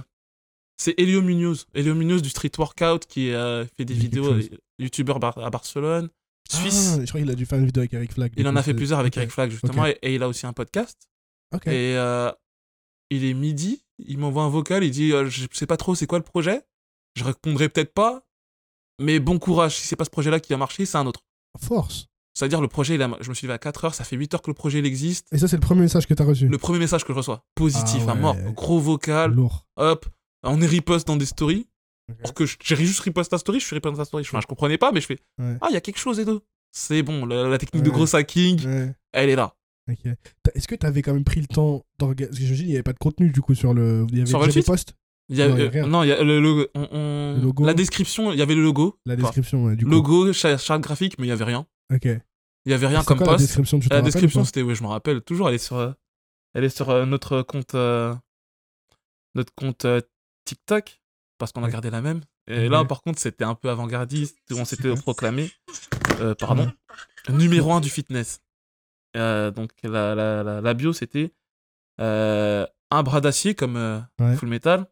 c'est Elio Munoz. Elio Munoz du Street Workout qui euh, fait des vidéos, youtubeur bar- à Barcelone, suisse. Ah, je crois qu'il a dû faire une vidéo avec Eric Flag. il en a fait plusieurs avec. Eric Flag justement et, et il a aussi un podcast. Et euh, il est midi, il m'envoie un vocal, il dit euh, je sais pas trop c'est quoi le projet? Je répondrai peut-être pas, mais bon courage. Si c'est pas ce projet-là qui a marché, c'est un autre. Force. C'est-à-dire le projet, il a- je me suis levé à 4 heures, ça fait 8 heures que le projet il existe. Et ça, c'est le premier message que t'as reçu. Le premier message que je reçois, positif Ah à mort, ouais. gros vocal, Lourd. hop, on est riposte dans des stories. Ok. Alors que j'ai juste riposte ta story, je suis riposte ta story. Enfin, je comprenais pas, mais je fais Ouais. Ah, il y a quelque chose et tout. C'est bon, la, la technique de gros hacking, elle est là. Est-ce que t'avais quand même pris le temps d'organiser Parce que j'imagine qu'il n'y avait pas de contenu du coup sur le. Il y avait Sur déjà des Voltfit posts? Il y a, Non, il y a euh, rien. non, il y a le logo. on- on- Le logo. La description, il y avait le logo. La description, ouais, du coup. logo, cha- charte graphique, mais il y avait rien. Ok. Il y avait rien comme quoi La description, tu La c'était, ouais, je me rappelle toujours, elle est sur, euh, elle est sur euh, notre compte, euh, notre compte euh, TikTok, parce qu'on a Ouais. gardé la même. Et là, par contre, c'était un peu avant-gardiste, on s'était proclamé, euh, pardon, numéro 1 du fitness. Donc, la, la, la, la bio, c'était un bras d'acier comme. Full Metal,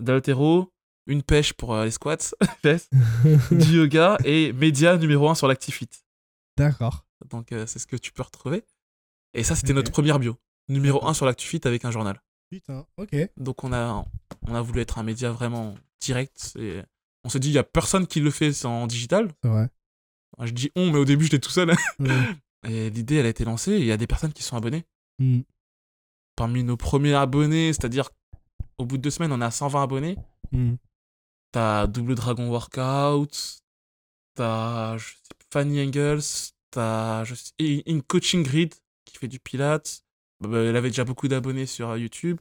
d'altéro, une pêche pour euh, les squats, (laughs) (laughs) du yoga et média numéro 1 sur l'Actifit. D'accord. Donc euh, c'est ce que tu peux retrouver. Et ça, c'était notre première bio. Numéro 1 sur l'ActuFit avec un journal. Putain, ok. Donc on a, on a voulu être un média vraiment direct. Et on s'est dit, il n'y a personne qui le fait en digital. C'est vrai. Je dis on, mais au début, j'étais tout seul. (laughs) Ouais. Et l'idée, elle a été lancée et il y a des personnes qui sont abonnées. Hmm. Parmi nos premiers abonnés, c'est-à-dire au bout de deux semaines, on est à 120 abonnés. Hmm. T'as Double Dragon Workout, t'as Fanny Engels, t'as une coaching grid qui fait du pilates. Bah, bah, elle avait déjà beaucoup d'abonnés sur euh, YouTube.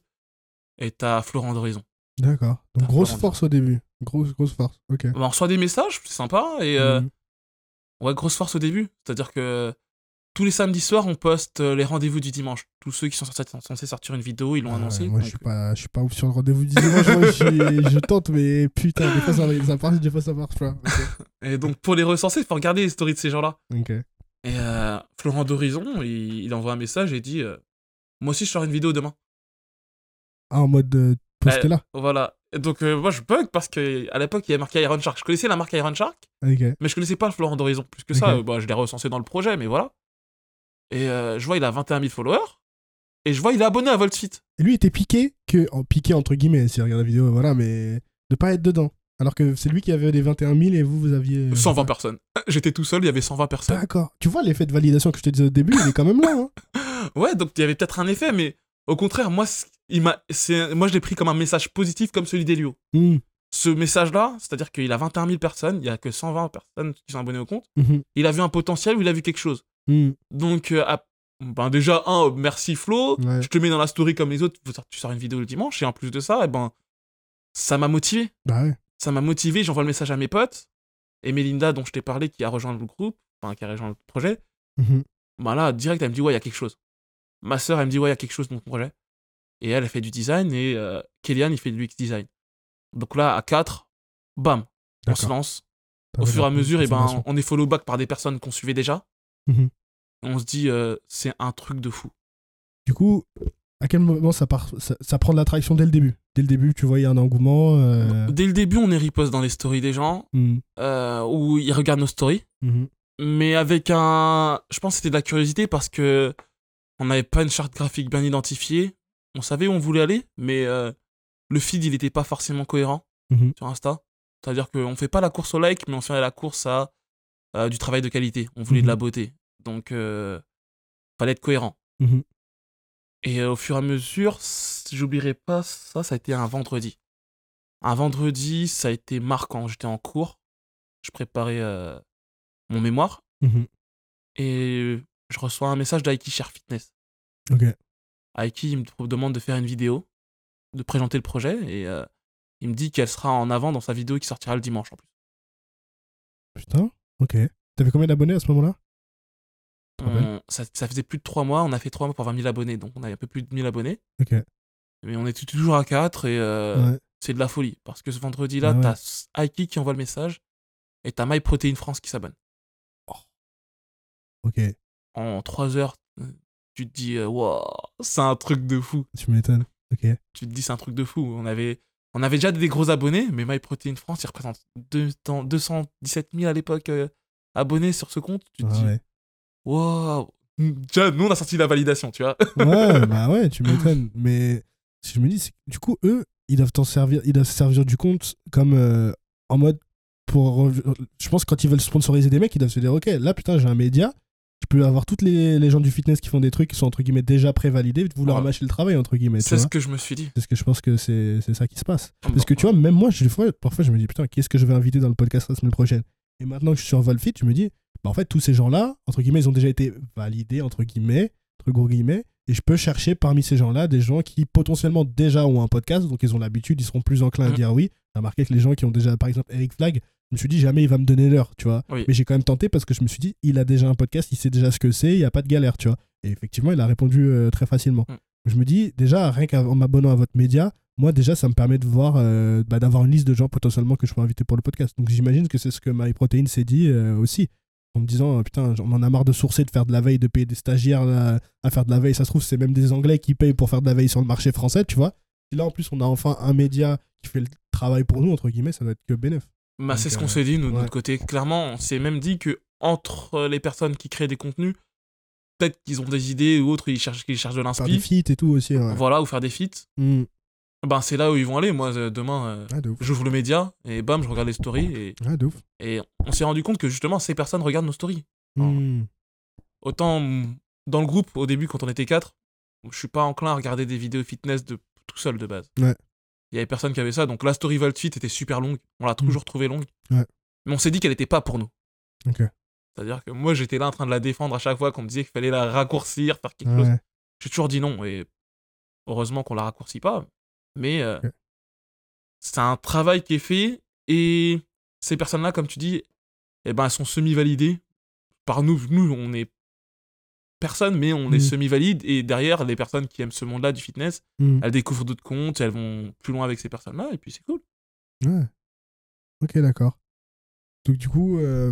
Et t'as Florent d'Horizon. D'accord. Donc grosse force au début. Grosse, grosse force. Ok. Bah, on reçoit des messages, c'est sympa. Et euh, Hmm. ouais, grosse force au début. C'est-à-dire que tous les samedis soirs, on poste euh, les rendez-vous du dimanche. Tous ceux qui sont censés, sortir une vidéo, ils l'ont Ah annoncé. moi, je suis pas, je suis pas ouf sur le rendez-vous du dimanche. moi, je, (laughs) je tente, mais putain, des fois ça, ça marche, des fois ça marche pas. (laughs) Et donc, pour les recenser, il faut regarder les stories de ces gens-là. Ok. Et euh, Florent d'Horizon, il, il envoie un message et dit euh, Moi aussi, je sors une vidéo demain. Ah, en mode euh, poster là. Voilà. Et donc, euh, moi, je bug parce qu'à l'époque, il y avait marqué Iron Shark. Je connaissais la marque Iron Shark, mais je connaissais pas Florent d'Horizon. Plus que ça, euh, bah, je l'ai recensé dans le projet, mais voilà. Et euh, je vois, il a 21 000 followers. Et je vois, il est abonné à Voltfit. Et lui était piqué que, en piqué entre guillemets, si il regarde la vidéo, voilà, mais de pas être dedans. Alors que c'est lui qui avait les 21 000 et vous, vous aviez. euh, 120 personnes. J'étais tout seul, il y avait 120 personnes. D'accord. Tu vois l'effet de validation que je te disais au début, il est quand même là. Hein. (laughs) Ouais, donc il y avait peut-être un effet, mais au contraire, moi, il m'a, c'est, moi je l'ai pris comme un message positif comme celui d'Elio. Hmm. Ce message-là, c'est-à-dire qu'il a 21 000 personnes, il y a que 120 personnes qui sont abonnées au compte. Mhm. Il a vu un potentiel ou il a vu quelque chose. Hmm. Donc, euh, à- ben déjà, un, merci Flo, Ouais. je te mets dans la story comme les autres, tu sors une vidéo le dimanche, et en plus de ça, eh ben, ça m'a motivé. Bah ouais. Ça m'a motivé, j'envoie le message à mes potes, et Melinda, dont je t'ai parlé, qui a rejoint le groupe, enfin, qui a rejoint le projet, bah là, direct, elle me dit, ouais, il y a quelque chose. Ma sœur, elle me dit, ouais, il y a quelque chose dans ton projet. Et elle, elle fait du design, et euh, Kélian, il fait du UX design. Donc là, à 4, bam, on se lance. Au fur et à mesure, et ben, confirmation. on est follow back par des personnes qu'on suivait déjà. Mhm. On se dit, euh, c'est un truc de fou. Du coup, à quel moment ça, part, ça, ça prend de l'attraction dès le début? Dès le début, tu vois, il y a un engouement. euh, Dès le début, on est riposte dans les stories des gens, mhm. euh, où ils regardent nos stories. Mhm. Mais avec un. Je pense que c'était de la curiosité parce que on n'avait pas une charte graphique bien identifiée. On savait où on voulait aller, mais le feed, il n'était pas forcément cohérent Mhm. sur Insta. C'est-à-dire qu'on fait pas la course au like, mais on fait la course à euh, du travail de qualité. On voulait de Mhm. la beauté. Donc, euh, fallait être cohérent. Mhm. Et euh, au fur et à mesure, j'oublierai pas ça, ça a été un vendredi. Un vendredi, ça a été marquant. J'étais en cours, je préparais euh, mon mémoire Mhm. et je reçois un message d'Aiki Share Fitness. Ok. Aiki il me demande de faire une vidéo, de présenter le projet et il me dit qu'elle sera en avant dans sa vidéo qui sortira le dimanche en plus. Putain, ok. T'avais combien d'abonnés à ce moment-là? On- ça, ça faisait plus de 3 mois, on a fait 3 mois pour 20 000 abonnés, donc on avait un peu plus de 1000 abonnés. Ok. Mais on était toujours à 4 et euh, Ouais. c'est de la folie. Parce que ce vendredi-là, Ah ouais. t'as Aiki qui envoie le message et t'as MyProtein France qui s'abonne. Ok. En 3 heures, euh, tu te dis, euh, Wow, c'est un truc de fou. Tu m'étonnes. Ok. Tu te dis, c'est un truc de fou. On avait, on avait déjà des gros abonnés, mais MyProtein France, il représente deux- dans 217 000 à l'époque euh, abonnés sur ce compte. Tu te dis, ouais. Déjà, nous, on a sorti la validation, tu vois. ouais, (laughs) bah ouais, tu m'étonnes. Mais si je me dis, c'est que, du coup, eux, ils doivent servir, ils doivent se servir du compte comme euh, en mode pour. Je pense que quand ils veulent sponsoriser des mecs, ils doivent se dire, ok, là putain, j'ai un média, je peux avoir toutes les, les gens du fitness qui font des trucs qui sont entre guillemets déjà prévalidés, leur Ouais. mâcher le travail entre guillemets. tu C'est ce que je me suis dit. Parce que je pense que c'est c'est ça qui se passe. Parce que tu vois, même moi, je- parfois, je me dis, putain, qu'est-ce que je vais inviter dans le podcast la semaine prochaine? Et maintenant que je suis sur Volfit, je me dis, bah, en fait, tous ces gens-là, entre guillemets, ils ont déjà été validés, entre guillemets, entre gros guillemets, et je peux chercher parmi ces gens-là des gens qui potentiellement déjà ont un podcast, donc ils ont l'habitude, ils seront plus enclins à Mhm. dire oui. J'ai remarqué que les gens qui ont déjà, par exemple, Eric Flag, je me suis dit, jamais il va me donner l'heure, tu vois. Oui. Mais j'ai quand même tenté parce que je me suis dit, il a déjà un podcast, il sait déjà ce que c'est, il n'y a pas de galère, tu vois. Et effectivement, il a répondu euh, très facilement. Mm. Je me dis, déjà, rien qu'en m'abonnant à votre média, moi, déjà, ça me permet de voir, euh, bah, d'avoir une liste de gens potentiellement que je peux inviter pour le podcast. Donc, j'imagine que c'est ce que MyProtein s'est dit euh, aussi. En me disant, putain, on en a marre de sourcer, de faire de la veille, de payer des stagiaires là, à faire de la veille. Ça se trouve, c'est même des Anglais qui payent pour faire de la veille sur le marché français, tu vois. Et là, en plus, on a enfin un média qui fait le travail pour nous, entre guillemets, ça doit être que bénéf. Bah, c'est ce qu'on euh, s'est dit, nous, de ouais. notre côté. Clairement, on s'est même dit que entre les personnes qui créent des contenus, peut-être qu'ils ont des idées ou autres, ils cherchent, ils cherchent de Faire des feats et tout aussi, ouais. Voilà, ou faire des feats. Mm. Ben, c'est là où ils vont aller. Moi, euh, demain, euh, Ah, de j'ouvre le média et bam, je regarde les stories. Et, Ah, de ouf. et on s'est rendu compte que justement, ces personnes regardent nos stories. Mm. Autant mm, dans le groupe, au début, quand on était quatre, je suis pas enclin à regarder des vidéos fitness de tout seul de base. Ouais. Il y avait personne qui avait ça. Donc la story Vault Fit était super longue. On l'a toujours trouvée longue. Mm. Ouais. Mais on s'est dit qu'elle n'était pas pour nous. C'est-à-dire que moi, j'étais là en train de la défendre à chaque fois qu'on me disait qu'il fallait la raccourcir, faire quelque chose. J'ai toujours dit non. Et heureusement qu'on la raccourcit pas. Mais euh, c'est un travail qui est fait. Et ces personnes-là, comme tu dis, eh ben, elles sont semi-validées. Par nous, nous, on est personne, mais on est Mhm. semi-valide. Et derrière, les personnes qui aiment ce monde-là du fitness, Mm. elles découvrent d'autres comptes, elles vont plus loin avec ces personnes-là. Et puis c'est cool. Ouais. Ok, d'accord. Donc, du coup, euh,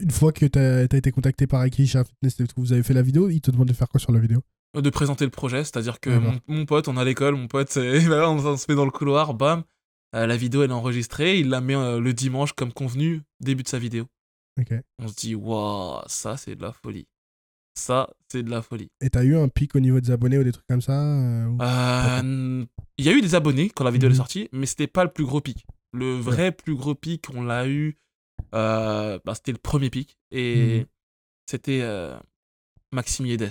une fois que tu as, été contacté par Aki, chez Fitness, vous avez fait la vidéo, il te demande de faire quoi sur la vidéo? De présenter le projet, c'est-à-dire que mon, mon pote, on est à l'école, mon pote, (laughs) on se met dans le couloir, bam, euh, la vidéo elle est enregistrée, il la met euh, le dimanche comme convenu, début de sa vidéo. On se dit, waouh, ça c'est de la folie. Ça, c'est de la folie. Et t'as eu un pic au niveau des abonnés ou des trucs comme ça euh, ou- Euh, Il y a eu des abonnés quand la vidéo Mhm. est sortie, mais c'était pas le plus gros pic. Le vrai plus gros pic, on l'a eu, euh, bah, c'était le premier pic, et Mhm. c'était Maxime Yedes.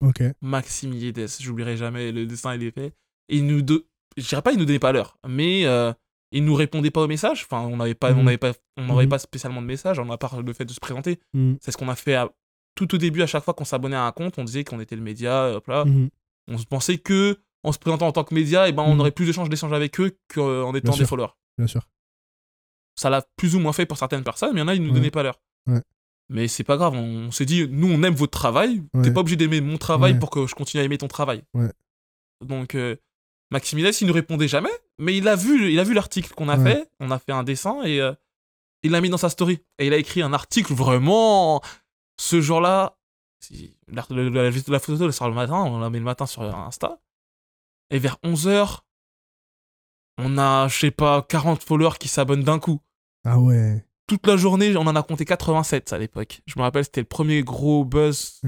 Ok. Maxime Yedes, j'oublierai jamais, le dessin il est fait. Et il nous je dirais pas il nous donnait pas l'heure, mais il nous répondait pas aux messages. Enfin, on n'avait pas, on Mhm. n'avait pas, on n'avait Mhm. pas spécialement de messages, à part le fait de se présenter. Mm. C'est ce qu'on a fait à tout au début, à chaque fois qu'on s'abonnait à un compte, on disait qu'on était le média, hop là. Mhm. On se pensait que en se présentant en tant que média, et ben, on Mhm. aurait plus d'échanges d'échanges avec eux qu'en étant Bien des sûr. followers. Bien sûr. Ça l'a plus ou moins fait pour certaines personnes, mais il y en a, ils nous Ouais. donnaient pas l'heure. Ouais. Mais c'est pas grave, on, s'est dit, nous, on aime votre travail. T'es Ouais. pas obligé d'aimer mon travail pour que je continue à aimer ton travail. Donc, euh, Maximilien, il nous répondait jamais, mais il a vu, il a vu l'article qu'on a Ouais. fait. On a fait un dessin et euh, il l'a mis dans sa story. Et il a écrit un article vraiment. Ce jour-là, si- la, la- photo, elle sort le matin, on la met le matin sur Insta. Et vers 11h, on a, je sais pas, 40 followers qui s'abonnent d'un coup Ah ouais. toute la journée, on en a compté 87 à l'époque. Je me rappelle, c'était le premier gros buzz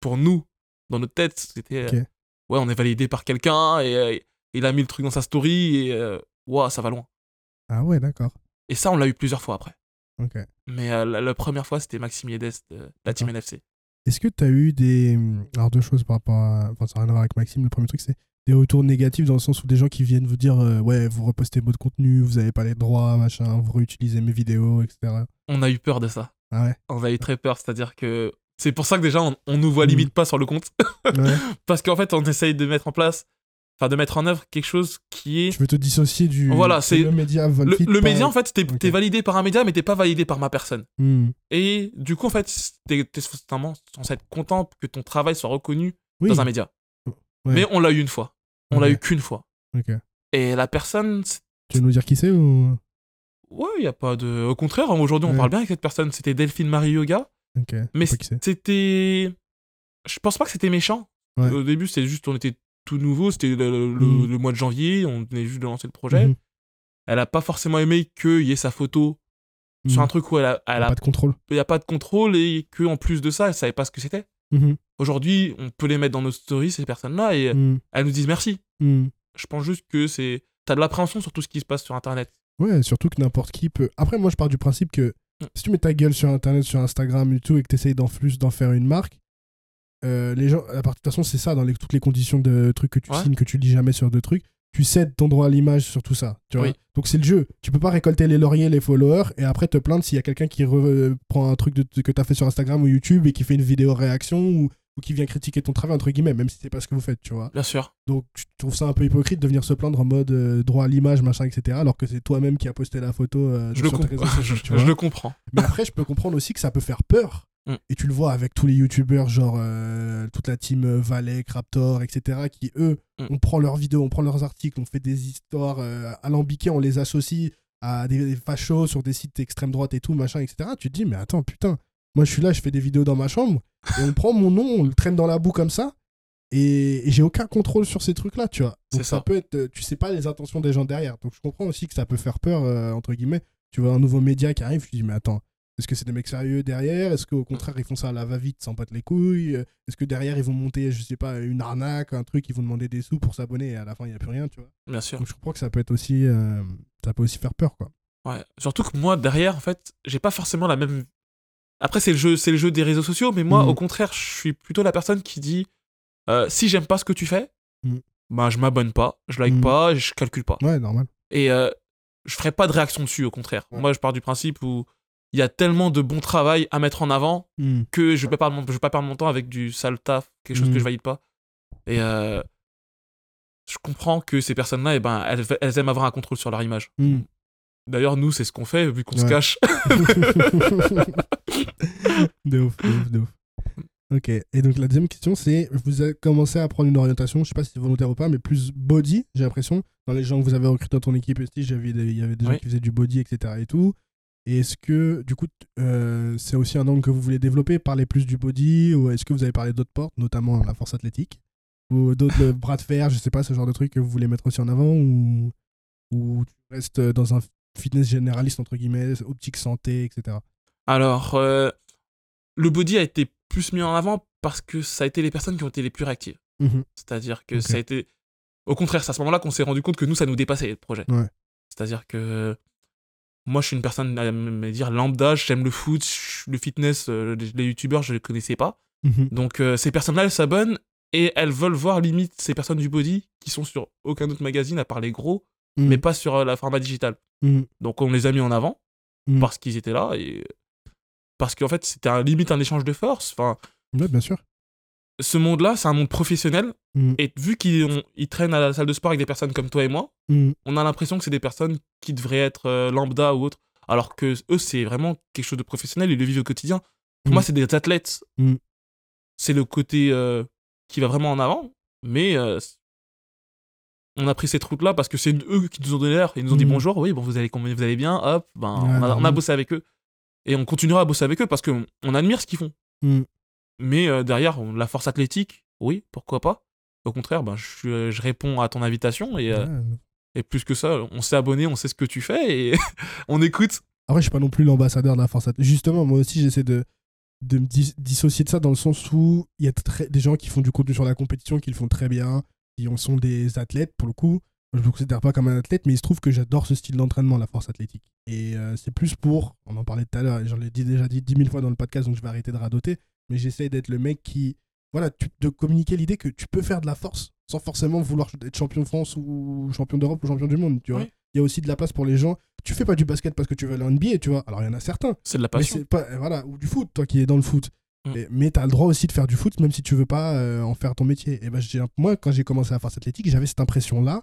pour nous, dans notre tête. C'était. euh, ouais, on est validé par quelqu'un et euh, il a mis le truc dans sa story et. Ouah, ça va loin. Ah ouais, d'accord. Et ça, on l'a eu plusieurs fois après. Ok. Mais euh, la, la première fois, c'était Maxime Yedes de la Team. NFC. Est-ce que tu as eu des. Alors, deux choses par rapport à. Enfin, ça n'a rien à voir avec Maxime. Le premier truc, c'est des retours négatifs dans le sens où des gens qui viennent vous dire euh, Ouais, vous repostez votre contenu, vous avez pas les droits, machin, vous réutilisez mes vidéos, etc. On a eu peur de ça. Ah ouais? On a eu très peur, c'est-à-dire que. C'est pour ça que déjà, on, on nous voit Mhm. limite pas sur le compte. Ouais. (laughs) Parce qu'en fait, on essaye de mettre en place. Enfin, de mettre en œuvre quelque chose qui est. Je veux te dissocier du. Voilà, c'est- Le média Le, média, en fait, t'es Ok. t'es validé par un média, mais t'es pas validé par ma personne. Hmm. Et du coup, en fait, t'es censé être content que ton travail soit reconnu Oui. dans un média. Ouais. Mais on l'a eu une fois. On l'a eu qu'une fois. Ok. Et la personne, Tu veux nous dire qui c'est ou? ouais, il y a pas de. Au contraire, hein, aujourd'hui, on parle bien avec cette personne. C'était Delphine Marie Yoga. Ok. je Mais c'était. Je pense pas que c'était méchant. Au début, c'était juste, on était tout nouveau. C'était le, le- le mois de janvier. On venait juste de lancer le projet. Mhm. Elle a pas forcément aimé qu'il y ait sa photo sur un truc où elle a, elle a Pas de contrôle. il n'y a pas de contrôle et que en plus de ça, elle savait pas ce que c'était. Mhm. Aujourd'hui, on peut les mettre dans nos stories, ces personnes-là, et Hmm. elles nous disent merci. Je pense juste que c'est. T'as de l'appréhension sur tout ce qui se passe sur Internet. Ouais, surtout que n'importe qui peut. Après, moi, je pars du principe que Mm. si tu mets ta gueule sur Internet, sur Instagram et tout, et que tu essayes d'en plus d'en faire une marque, euh, les gens, à partir de toute façon, c'est ça dans les, toutes les conditions de trucs que tu Ouais. signes, que tu lis jamais sur deux trucs. Tu cèdes ton droit à l'image sur tout ça. Tu vois Oui. Donc c'est le jeu. Tu peux pas récolter les lauriers, les followers, et après te plaindre s'il y a quelqu'un qui re- prend un truc de, que tu as fait sur Instagram ou YouTube et qui fait une vidéo réaction ou, ou qui vient critiquer ton travail, entre guillemets, même si c'est pas ce que vous faites, tu vois. Bien sûr. Donc, je trouve ça un peu hypocrite de venir se plaindre en mode euh, droit à l'image, machin, etc. Alors que c'est toi-même qui a posté la photo euh, Je le, sur tes com- réseaux (laughs) je, sociaux, le comprends. Mais après, je peux comprendre aussi que ça peut faire peur. Mm. Et tu le vois avec tous les youtubeurs, genre euh, toute la team euh, Valek, Raptor, etc., qui eux, Mm. on prend leurs vidéos, on prend leurs articles, on fait des histoires euh, alambiquées, on les associe à des, des fachos sur des sites extrême droite et tout, machin, etc. Tu te dis, mais attends, putain, moi je suis là, je fais des vidéos dans ma chambre, et on prend mon nom, on le traîne dans la boue comme ça, et, et j'ai aucun contrôle sur ces trucs-là, tu vois. Donc ça ça. peut être, tu sais pas les intentions des gens derrière. Donc je comprends aussi que ça peut faire peur, euh, entre guillemets. Tu vois un nouveau média qui arrive, tu te dis, mais attends, est-ce que c'est des mecs sérieux derrière? Est-ce qu'au contraire, ils font ça à la va-vite sans battre les couilles? Est-ce que derrière, ils vont monter, je sais pas, une arnaque, un truc, ils vont demander des sous pour s'abonner et à la fin, il n'y a plus rien, tu vois? Bien sûr. Donc je crois que ça peut être aussi, euh, ça peut aussi faire peur, quoi. Ouais. Surtout que moi, derrière, en fait, j'ai pas forcément la même. Après, c'est le jeu, c'est le jeu des réseaux sociaux, mais moi, Mhm. au contraire, je suis plutôt la personne qui dit euh, si j'aime pas ce que tu fais, Mhm. bah je m'abonne pas, je like Mhm. pas, je calcule pas. Ouais, normal. Et euh, je ferai pas de réaction dessus, au contraire. Ouais. Moi, je pars du principe où il y a tellement de bon travail à mettre en avant Hmm. que je vais pas je vais pas perdre mon temps avec du sale taf, quelque chose que je valide pas. Et euh, je comprends que ces personnes-là, eh ben, elles, elles aiment avoir un contrôle sur leur image. Hmm. D'ailleurs, nous, c'est ce qu'on fait, vu qu'on se cache. (laughs) de ouf, de ouf, de ouf. Ok, et donc la deuxième question, c'est vous avez commencé à prendre une orientation, je sais pas si volontaire ou pas, mais plus body, j'ai l'impression. Dans les gens que vous avez recrutés dans ton équipe, aussi, il y avait des gens Oui. qui faisaient du body, etc. Et tout. Et est-ce que, du coup, euh, c'est aussi un angle que vous voulez développer, parler plus du body, ou est-ce que vous avez parlé d'autres portes, notamment la force athlétique, ou d'autres bras de fer, je sais pas, ce genre de truc que vous voulez mettre aussi en avant, ou, ou tu restes dans un fitness généraliste, entre guillemets, optique santé, etc. Alors, euh, le body a été plus mis en avant parce que ça a été les personnes qui ont été les plus réactives. Mhm. C'est-à-dire que ça a été. Au contraire, c'est à ce moment-là qu'on s'est rendu compte que nous, ça nous dépassait le projet. Ouais. C'est-à-dire que moi, je suis une personne, à me dire, lambda, j'aime le foot, le fitness, euh, les, youtubeurs, je les connaissais pas. Mhm. Donc, euh, ces personnes-là, elles s'abonnent et elles veulent voir limite ces personnes du body qui sont sur aucun autre magazine à part les gros, Mhm. mais pas sur euh, la format digital. Mhm. Donc, on les a mis en avant parce qu'ils étaient là et parce qu'en fait, c'était un, limite un échange de force. Enfin, Ouais, bien sûr. Ce monde-là, c'est un monde professionnel. Mm. Et vu qu'ils ils traînent à la salle de sport avec des personnes comme toi et moi, Mm. on a l'impression que c'est des personnes qui devraient être euh, lambda ou autre. Alors que eux, c'est vraiment quelque chose de professionnel, ils le vivent au quotidien. Pour Mm. moi, c'est des athlètes. C'est le côté euh, qui va vraiment en avant. Mais euh, on a pris cette route-là parce que c'est eux qui nous ont donné l'air. Ils nous ont dit bonjour, oui, bon, vous allez, vous allez bien, hop, ben, on, a, on a bossé avec eux. Et on continuera à bosser avec eux parce qu'on on admire ce qu'ils font. Mais euh, derrière, on- la force athlétique, oui, pourquoi pas. Au contraire, ben, je, euh, je réponds à ton invitation et, euh, Ouais. et plus que ça, on s'est abonné, on sait ce que tu fais et (laughs) on écoute. Après, je suis pas non plus l'ambassadeur de la force athlétique. Justement, moi aussi, j'essaie de, de me dis- dissocier de ça dans le sens où il y a très- des gens qui font du contenu sur la compétition, qui le font très bien, qui en sont des athlètes pour le coup. Je me considère pas comme un athlète, mais il se trouve que j'adore ce style d'entraînement, la force athlétique. Et euh, c'est plus pour, on en parlait tout à l'heure, et j'en ai dit- déjà dit 10 000 fois dans le podcast, donc je vais arrêter de radoter, mais j'essaie d'être le mec qui, voilà, tu- de communiquer l'idée que tu peux faire de la force sans forcément vouloir être champion de France ou champion d'Europe ou champion du monde, tu vois. Oui. Il y a aussi de la place pour les gens. Tu fais pas du basket parce que tu veux aller en NBA, tu vois. Alors il y en a certains, C'est de la passion. pas voilà ou du foot, toi qui es dans le foot. Mm. Et- mais tu as le droit aussi de faire du foot même si tu veux pas euh, en faire ton métier. Et ben moi quand j'ai commencé à faire cette athlétique, j'avais cette impression là.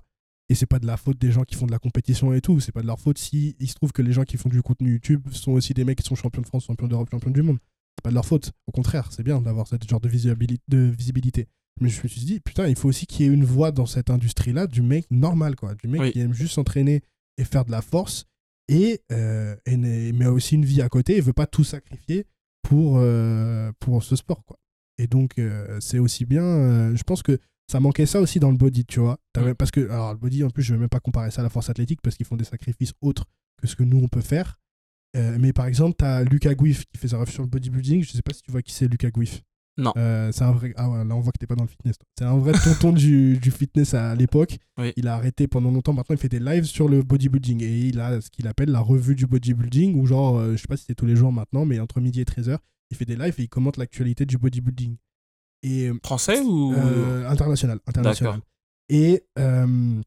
Et c'est pas de la faute des gens qui font de la compétition et tout. C'est pas de leur faute si il se trouve que les gens qui font du contenu YouTube sont aussi des mecs qui sont champions de France, champions d'Europe, champions du monde. C'est pas de leur faute. Au contraire, c'est bien d'avoir ce genre de visibilité, de visibilité. Mais je me suis dit, putain, il faut aussi qu'il y ait une voix dans cette industrie-là du mec normal, quoi. Du mec Oui. qui aime juste s'entraîner et faire de la force et, euh, et mais a aussi une vie à côté et veut pas tout sacrifier pour, euh, pour ce sport, quoi. Et donc, euh, c'est aussi bien. euh, je pense que ça manquait ça aussi dans le body, tu vois. Mm. Parce que, alors, le body, en plus, je vais même pas comparer ça à la force athlétique parce qu'ils font des sacrifices autres que ce que nous, on peut faire. Euh, mais par exemple, tu as Lucas Guif qui fait sa ref sur le bodybuilding. Je sais pas si tu vois qui c'est, Lucas Guif. Non. Euh, c'est un vrai. Ah ouais, là, on voit que t'es pas dans le fitness. C'est un vrai tonton (laughs) du, du fitness à l'époque. Oui. Il a arrêté pendant longtemps. Maintenant, il fait des lives sur le bodybuilding. Et il a ce qu'il appelle la revue du bodybuilding. Ou genre, euh, je sais pas si c'est tous les jours maintenant, mais entre midi et 13h, il fait des lives et il commente l'actualité du bodybuilding. Et Français ou. euh, international, international. Et euh,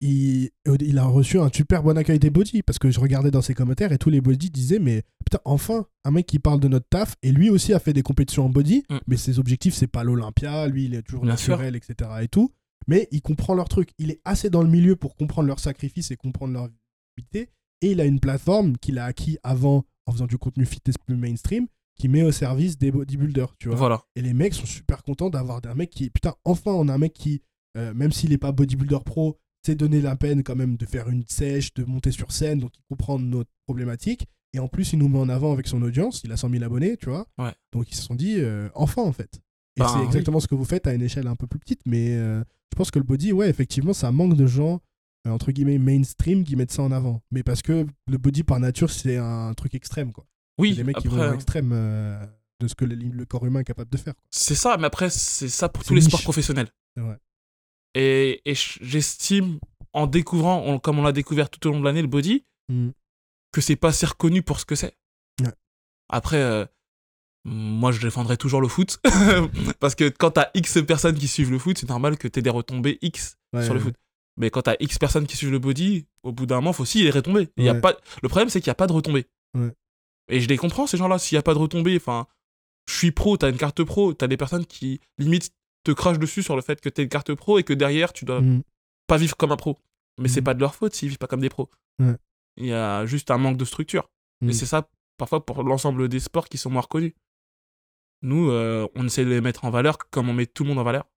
il, il a reçu un super bon accueil des body parce que je regardais dans ses commentaires et tous les body disaient mais putain enfin un mec qui parle de notre taf et lui aussi a fait des compétitions en body Mm. mais ses objectifs c'est pas l'Olympia lui il est toujours Bien naturel etc et tout mais il comprend leur truc il est assez dans le milieu pour comprendre leurs sacrifices et comprendre leur vitalité et il a une plateforme qu'il a acquis avant en faisant du contenu fitness plus mainstream qui met au service des bodybuilders tu vois Voilà. et les mecs sont super contents d'avoir un mec qui. Putain, enfin, on a un mec qui, euh, même s'il n'est pas bodybuilder pro, s'est donné la peine quand même de faire une sèche, de monter sur scène, donc il comprend notre problématique. Et en plus, il nous met en avant avec son audience. Il a 100 000 abonnés, tu vois. Ouais. Donc ils se sont dit, euh, enfin, en fait. Et Ben, c'est oui. exactement ce que vous faites à une échelle un peu plus petite. Mais euh, je pense que le body, ouais, effectivement, ça manque de gens, euh, entre guillemets, mainstream qui mettent ça en avant. Mais parce que le body, par nature, c'est un truc extrême, quoi. Oui, des mecs qui vont à après, l'extrême euh, de ce que le, le corps humain est capable de faire. c'est ça, mais après, c'est ça pour tous les sports professionnels. Vrai. Et, et j'estime, en découvrant, on- comme on l'a découvert tout au long de l'année, le body, Mm. que c'est pas assez reconnu pour ce que c'est. Ouais. Après, euh, moi je défendrai toujours le foot. (laughs) Parce que quand t'as X personnes qui suivent le foot, c'est normal que t'aies des retombées X Ouais, sur le ouais. foot. Mais quand t'as X personnes qui suivent le body, au bout d'un moment, faut aussi les retombées. Il y a pas... Le problème, c'est qu'il n'y a pas de retombées. Et je les comprends, ces gens-là. S'il n'y a pas de retombées, enfin, je suis pro, t'as une carte pro, t'as des personnes qui, limite, te crachent dessus sur le fait que t'es une carte pro et que derrière, tu dois Mm. pas vivre comme un pro. Mais c'est Mhm. pas de leur faute s'ils vivent pas comme des pros. Il y a juste un manque de structure. Et c'est ça, parfois, pour l'ensemble des sports qui sont moins reconnus. Nous, euh, on essaie de les mettre en valeur comme on met tout le monde en valeur.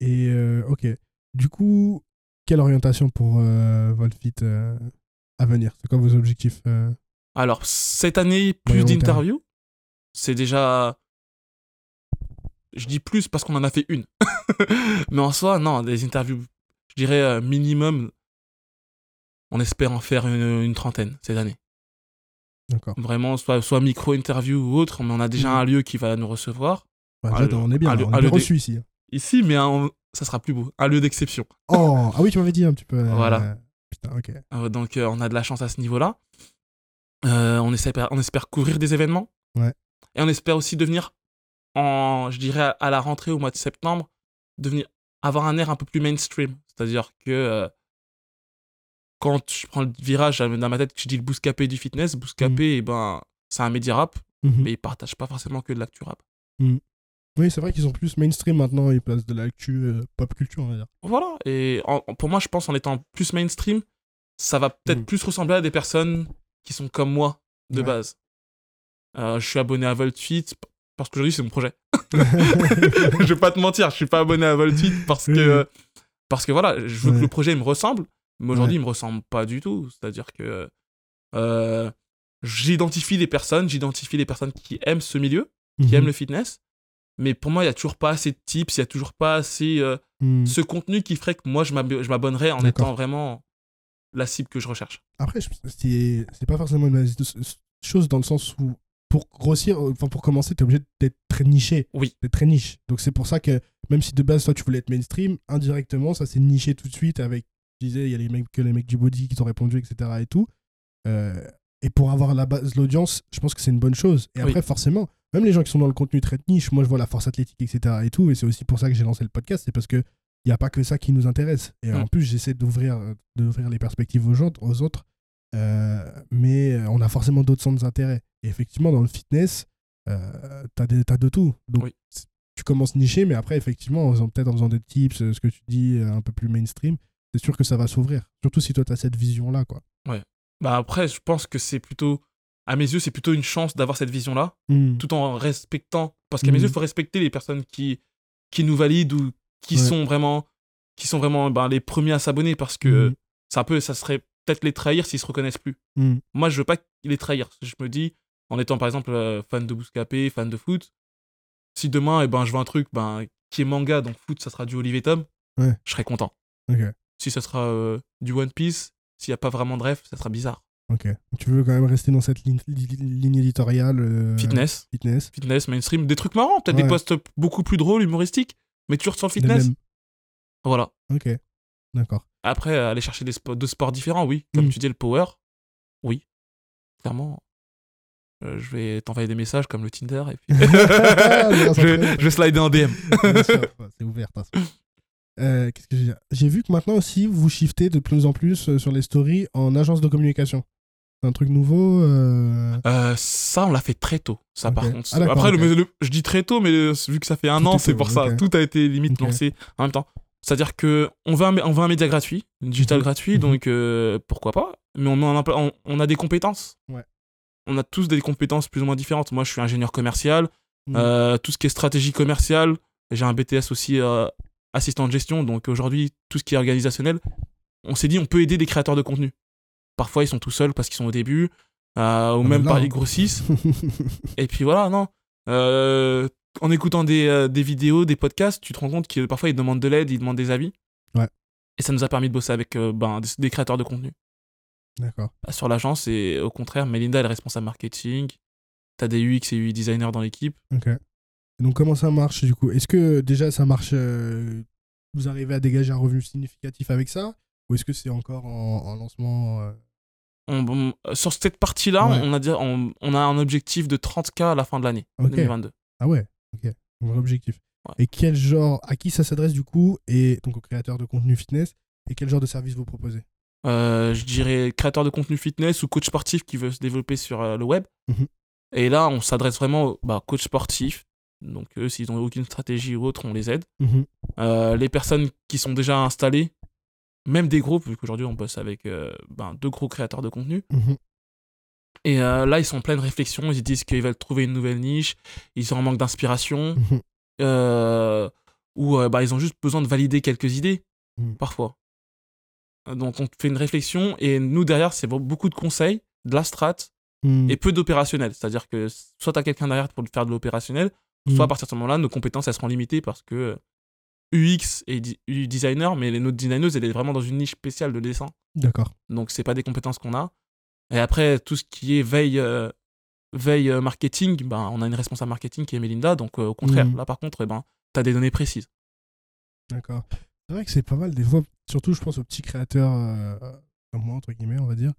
Et euh, ok. Du coup, quelle orientation pour euh, Volfit euh, à venir? C'est quoi vos objectifs euh? Alors, cette année, plus d'interviews. C'est déjà. Je dis plus parce qu'on en a fait une. (laughs) Mais en soi, non, des interviews, je dirais euh, minimum. On espère en faire une, une trentaine cette année. D'accord. Vraiment, soit, soit micro-interview ou autre, mais on a déjà Mhm. un lieu qui va nous recevoir. Bah, Ah, déjà, on est bien. ah, on ah, est bien reçu ici. Ici, mais un- ça sera plus beau. Un lieu d'exception. Oh, ah oui, tu m'avais dit un petit peu. euh, (laughs) Voilà. Putain, ok. Euh, donc, euh, on a de la chance à ce niveau-là. Euh, on, espère, on espère couvrir des événements. Ouais. Et on espère aussi devenir, en, je dirais, à, la rentrée au mois de septembre, devenir, avoir un air un peu plus mainstream. C'est-à-dire que euh, quand je prends le virage dans ma tête, que je dis le Bouscapé du fitness, Bouscapé, eh ben, c'est un média rap, Mhm. mais il partage pas forcément que de l'actu rap. Oui, c'est vrai qu'ils sont plus mainstream maintenant, ils placent de l'actu euh, pop culture, on va dire. Voilà. Et en- pour moi, je pense en étant plus mainstream, ça va peut-être Mm. plus ressembler à des personnes qui sont comme moi de Ouais. base. Euh, je suis abonné à VoltFit parce qu'aujourd'hui, c'est mon projet. (laughs) je vais pas te mentir, je suis pas abonné à VoltFit parce que, parce que voilà, je veux Ouais. que le projet me ressemble, mais aujourd'hui, Ouais. il me ressemble pas du tout. C'est-à-dire que euh, j'identifie les personnes, j'identifie les personnes qui aiment ce milieu, qui Mhm. aiment le fitness. Mais pour moi, il y a toujours pas assez de tips, il y a toujours pas assez euh, Mhm. ce contenu qui ferait que moi je m'ab- je m'abonnerais en étant vraiment la cible que je recherche. Après, c'est pas forcément une chose dans le sens où pour grossir, euh, enfin pour commencer, t'es obligé d'être très niché. Oui. D'être très niche. Donc c'est pour ça que même si de base toi tu voulais être mainstream, indirectement ça s'est niché tout de suite avec, je disais, il y a les mecs que les mecs du body qui t'ont répondu, etc. et tout. Euh, et pour avoir la base, l'audience, je pense que c'est une bonne chose. Et Oui. après, forcément, même les gens qui sont dans le contenu très niche, moi je vois la force athlétique, etc. et tout. Et c'est aussi pour ça que j'ai lancé le podcast, c'est parce que il n'y a pas que ça qui nous intéresse. Et Mm. en plus, j'essaie d'ouvrir d'ouvrir les perspectives aux, gens, aux autres. Euh, mais on a forcément d'autres centres d'intérêt. Et effectivement, dans le fitness, euh, t'as de tout. Donc, Oui. tu commences niché, mais après, effectivement, en faisant- peut-être en faisant des tips, euh, ce que tu dis, euh, un peu plus mainstream, c'est sûr que ça va s'ouvrir. Surtout si toi, tu as cette vision-là. quoi. Bah après, je pense que c'est plutôt, à mes yeux, c'est plutôt une chance d'avoir cette vision-là, Mm. tout en respectant. Parce qu'à mes yeux, il faut respecter les personnes qui, qui nous valident ou qui Ouais. sont vraiment, qui sont vraiment ben, les premiers à s'abonner parce que Mm. ça, peut, ça serait peut-être les trahir s'ils se reconnaissent plus. Mm. Moi, je veux pas les trahir. Je me dis, en étant par exemple euh, fan de Bouscapé, fan de foot, si demain, eh ben, je vois un truc ben, qui est manga, donc foot, ça sera du Olivier Tom, Ouais. je serais content. Si ça sera euh, du One Piece, s'il n'y a pas vraiment de rêve, ça sera bizarre. Ok. Tu veux quand même rester dans cette ligne, li- ligne éditoriale euh, Fitness, Fitness. fitness, mainstream, des trucs marrants, peut-être Ouais. des posts beaucoup plus drôles, humoristiques, mais toujours sur le fitness. Voilà. Ok. D'accord. Après, euh, aller chercher des sports, deux sports différents, oui. Comme Mm. tu dis, le power, oui. Clairement. Euh, je vais t'envoyer des messages comme le Tinder et puis (laughs) (laughs) je, je vais slider en DM. C'est ouvert. Euh, Qu'est-ce que dire? J'ai vu que maintenant aussi, vous shiftez de plus en plus sur les stories en agence de communication. C'est un truc nouveau euh, Euh, ça, on l'a fait très tôt, ça par contre. Ah, Après, le- ok. le- je dis très tôt, mais le- vu que ça fait un Tout an, est c'est pour ça. Tout a été limite lancé en même temps. C'est-à-dire que on veut un, on veut un média gratuit, digital Mhm. gratuit, Mhm. donc euh, pourquoi pas. Mais on, en a, on, on a des compétences. Ouais. On a tous des compétences plus ou moins différentes. Moi, je suis ingénieur commercial. Mhm. Euh, tout ce qui est stratégie commerciale. J'ai un BTS aussi euh, assistant de gestion. Donc aujourd'hui, tout ce qui est organisationnel, on s'est dit on peut aider des créateurs de contenu. Parfois, ils sont tout seuls parce qu'ils sont au début, ou bah même par ils grossissent. (laughs) Et puis voilà, non. En écoutant des, euh, des vidéos, des podcasts, tu te rends compte que parfois ils demandent de l'aide, ils demandent des avis. Ouais. Et ça nous a permis de bosser avec euh, ben, des, des créateurs de contenu. D'accord. Bah, Sur l'agence, et au contraire, Melinda elle est responsable marketing. T'as des UX et UI designers dans l'équipe. Ok. Donc, comment ça marche du coup? Est-ce que déjà ça marche euh, Vous arrivez à dégager un revenu significatif avec ça? Ou est-ce que c'est encore en, en lancement On- on- sur cette partie-là, Ouais. on, a, dit- on, on a un objectif de 30K à la fin de l'année Ok. 2022. Ah ouais, ok. Ouais. Et quel genre, à qui ça s'adresse du coup Et donc aux créateurs de contenu fitness Et quel genre de service vous proposez? Euh, je dirais créateur de contenu fitness ou coach sportif qui veut se développer sur euh, le web. Mhm. Et là, on s'adresse vraiment aux bah, coach sportifs. Donc, eux, s'ils n'ont aucune stratégie ou autre, on les aide. Mhm. Euh, les personnes qui sont déjà installées, même des groupes, vu qu'aujourd'hui, on bosse avec ben, deux gros créateurs de contenu. Mhm. Et euh, là, ils sont en pleine réflexion. Ils disent qu'ils veulent trouver une nouvelle niche. Ils sont en manque d'inspiration. Mhm. euh, ou euh, bah, ils ont juste besoin de valider quelques idées, Mhm. parfois. Donc on fait une réflexion et nous derrière, c'est beaucoup de conseils, de la strat Mhm. et peu d'opérationnel. C'est-à-dire que soit tu as quelqu'un derrière pour faire de l'opérationnel, soit à partir de ce moment-là, nos compétences elles seront limitées parce que UX et UI designer, mais les notre designeuse, elle est vraiment dans une niche spéciale de dessin. D'accord. Donc c'est pas des compétences qu'on a. Et après, tout ce qui est veille, euh, veille euh, marketing, ben, on a une responsable marketing qui est Melinda. Donc euh, au contraire, Mhm. là par contre, eh ben, tu as des données précises. D'accord. C'est vrai que c'est pas mal des fois, surtout je pense aux petits créateurs comme moi, entre guillemets, on va dire.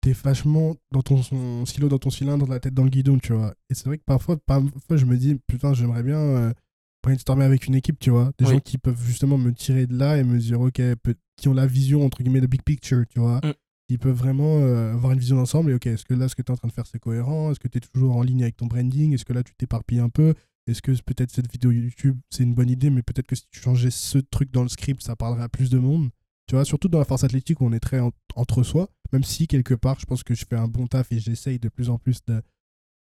T'es vachement dans ton son- silo, dans ton cylindre, la tête dans le guidon, tu vois. Et c'est vrai que parfois, parfois je me dis, putain, j'aimerais bien brainstormer avec une équipe, tu vois. Des Oui. gens qui peuvent justement me tirer de là et me dire, ok, qui ont la vision, entre guillemets, de big picture, tu vois. Mm. Ils peuvent vraiment euh, avoir une vision d'ensemble et ok, est-ce que là, ce que tu es en train de faire, c'est cohérent? Est-ce que tu es toujours en ligne avec ton branding? Est-ce que là, tu t'éparpilles un peu? Est-ce que peut-être cette vidéo YouTube, c'est une bonne idée, mais peut-être que si tu changeais ce truc dans le script, ça parlerait à plus de monde? Tu vois, surtout dans la force athlétique où on est très en- entre soi, même si quelque part, je pense que je fais un bon taf et j'essaye de plus en plus de.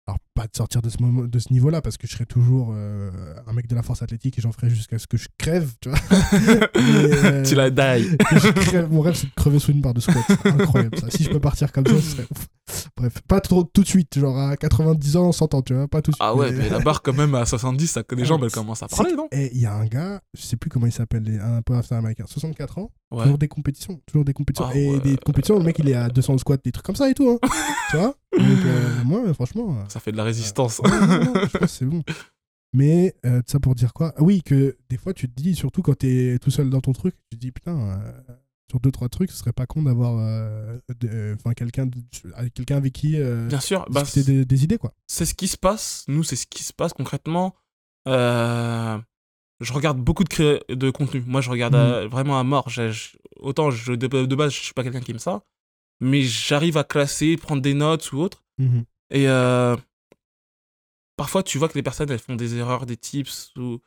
Alors, pas de sortir de ce, moment, de ce niveau-là, parce que je serai toujours euh, un mec de la force athlétique et j'en ferai jusqu'à ce que je crève, tu vois. (laughs) Euh, Tu la die. Mon rêve, c'est de crever sous une barre de squat. Incroyable ça. Si je peux partir comme ça, ce serait ouf. Bref, pas trop tout de suite, genre à 90 ans, 100 ans, tu vois, pas tout de suite. Ah ouais, mais- mais la barre, quand même, à 70, ça, les elles commencent à parler, non Et il y a un gars, je sais plus comment il s'appelle, un peu américain, 64 ans, Ouais. toujours des compétitions, toujours des compétitions. Ah et ouais. des compétitions, le mec il est à 200 squats, des trucs comme ça et tout, hein. (laughs) tu vois? Donc euh, moi, franchement. euh, Ça fait de la résistance. Ouais, non, non, je pense que c'est bon. Mais euh, ça pour dire quoi? Ah Oui, que des fois tu te dis, surtout quand t'es tout seul dans ton truc, tu te dis putain, euh, sur deux trois trucs, ce serait pas con d'avoir euh, euh, enfin quelqu'un quelqu'un avec qui euh, Bien sûr, bah, des, des idées quoi. c'est ce qui se passe. Nous, c'est ce qui se passe concrètement. Je regarde beaucoup de, cré- de contenu. Moi, je regarde Mhm. vraiment à mort. Je- autant je, de, de base, je suis pas quelqu'un qui aime ça, mais j'arrive à classer, prendre des notes ou autre. Mhm. Et euh, parfois, tu vois que les personnes, elles font des erreurs, des tips, ou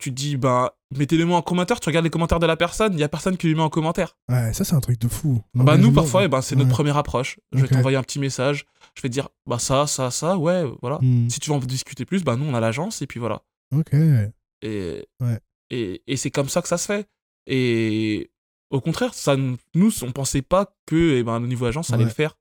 tu te dis, bah, mettez-les-moi en commentaire. Tu regardes les commentaires de la personne, il y a personne qui les met en commentaire. Ouais, ça c'est un truc de fou. Bah, nous, parfois, eh ben, c'est notre première approche. Je vais t'envoyer un petit message. Je vais te dire, bah, ça, ça, ça, ouais, voilà. Mhm. Si tu veux en discuter plus, bah, nous, on a l'agence, et puis voilà. Ok. Et, Ouais. et, et c'est comme ça que ça se fait. Et au contraire, ça, nous, on pensait pas que eh ben, au niveau agence, ça allait le faire.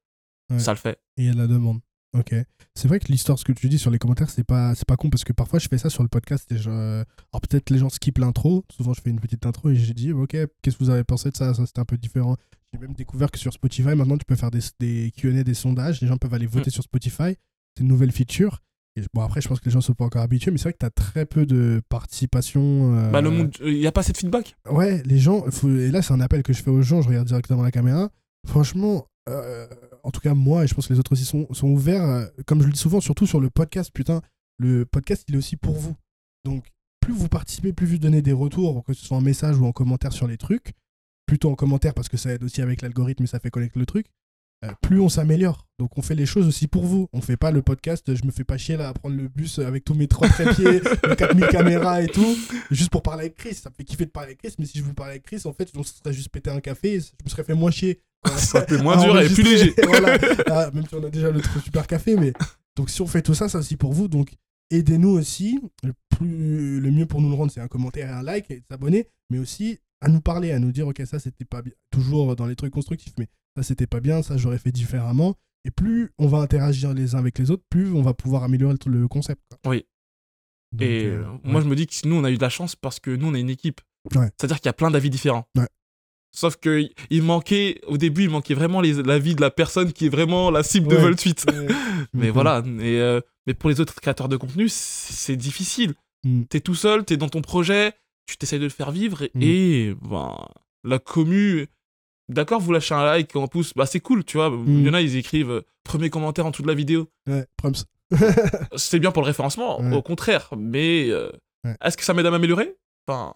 Ça le fait. Et il y a de la demande. Ok. C'est vrai que l'histoire, ce que tu dis sur les commentaires, c'est pas, c'est pas con parce que parfois je fais ça sur le podcast et je. Alors peut-être les gens skippent l'intro. Souvent je fais une petite intro et j'ai dit, ok, qu'est-ce que vous avez pensé de ça? Ça c'était un peu différent. J'ai même découvert que sur Spotify, maintenant tu peux faire des, des QA, des sondages. Les gens peuvent aller Mm. voter sur Spotify. C'est une nouvelle feature. Et bon, après, je pense que les gens sont pas encore habitués, mais c'est vrai que tu as très peu de participation. euh, Bah, le monde, il n'y a pas assez de feedback? Ouais, les gens, faut- et là c'est un appel que je fais aux gens, je regarde directement la caméra. Franchement, euh, en tout cas moi, et je pense que les autres aussi sont, sont ouverts, euh, comme je le dis souvent, surtout sur le podcast, putain, le podcast il est aussi pour vous. Donc plus vous participez, plus vous donnez des retours, que ce soit en message ou en commentaire sur les trucs, plutôt en commentaire parce que ça aide aussi avec l'algorithme et ça fait connaître le truc, euh, plus on s'améliore. Donc on fait les choses aussi pour vous. On fait pas le podcast, je me fais pas chier là à prendre le bus avec tous mes trois trépieds, (laughs) mes 4000 caméras et tout, juste pour parler avec Chris. Ça me fait kiffer de parler avec Chris, mais si je vous parlais avec Chris, en fait, on se serait juste pété un café, je me serais fait moins chier. Ça fait moins dur et plus léger. (laughs) Voilà. (laughs) Ah, même si on a déjà le truc super café, mais donc si on fait tout ça, c'est aussi pour vous. Donc aidez-nous aussi. Le, plus, le mieux pour nous le rendre, c'est un commentaire et un like et de s'abonner, mais aussi à nous parler, à nous dire ok ça c'était pas bien. Toujours dans les trucs constructifs, mais ça c'était pas bien, ça j'aurais fait différemment. Et plus on va interagir les uns avec les autres, plus on va pouvoir améliorer le, le concept. quoi. Oui. Donc, Et euh, euh, moi, ouais. je me dis que nous, on a eu de la chance parce que nous, on est une équipe. Ouais. C'est-à-dire qu'il y a plein d'avis différents. Ouais. Sauf que il manquait, au début, il manquait vraiment les- l'avis de la personne qui est vraiment la cible de. Voltweet. Ouais. (laughs) Mais Mhm. voilà. Et, euh, mais pour les autres créateurs de contenu, c'est difficile. Mm. T'es tout seul, t'es dans ton projet, tu t'essayes de le faire vivre et, Mm. et, ben, la commu. D'accord, vous lâchez un like, un pouce, bah c'est cool, tu vois. Il y en a, ils écrivent euh, premier commentaire en dessous de la vidéo. Ouais. C'est bien pour le référencement, Ouais. au contraire. Mais euh, est-ce que ça m'aide à m'améliorer? Enfin,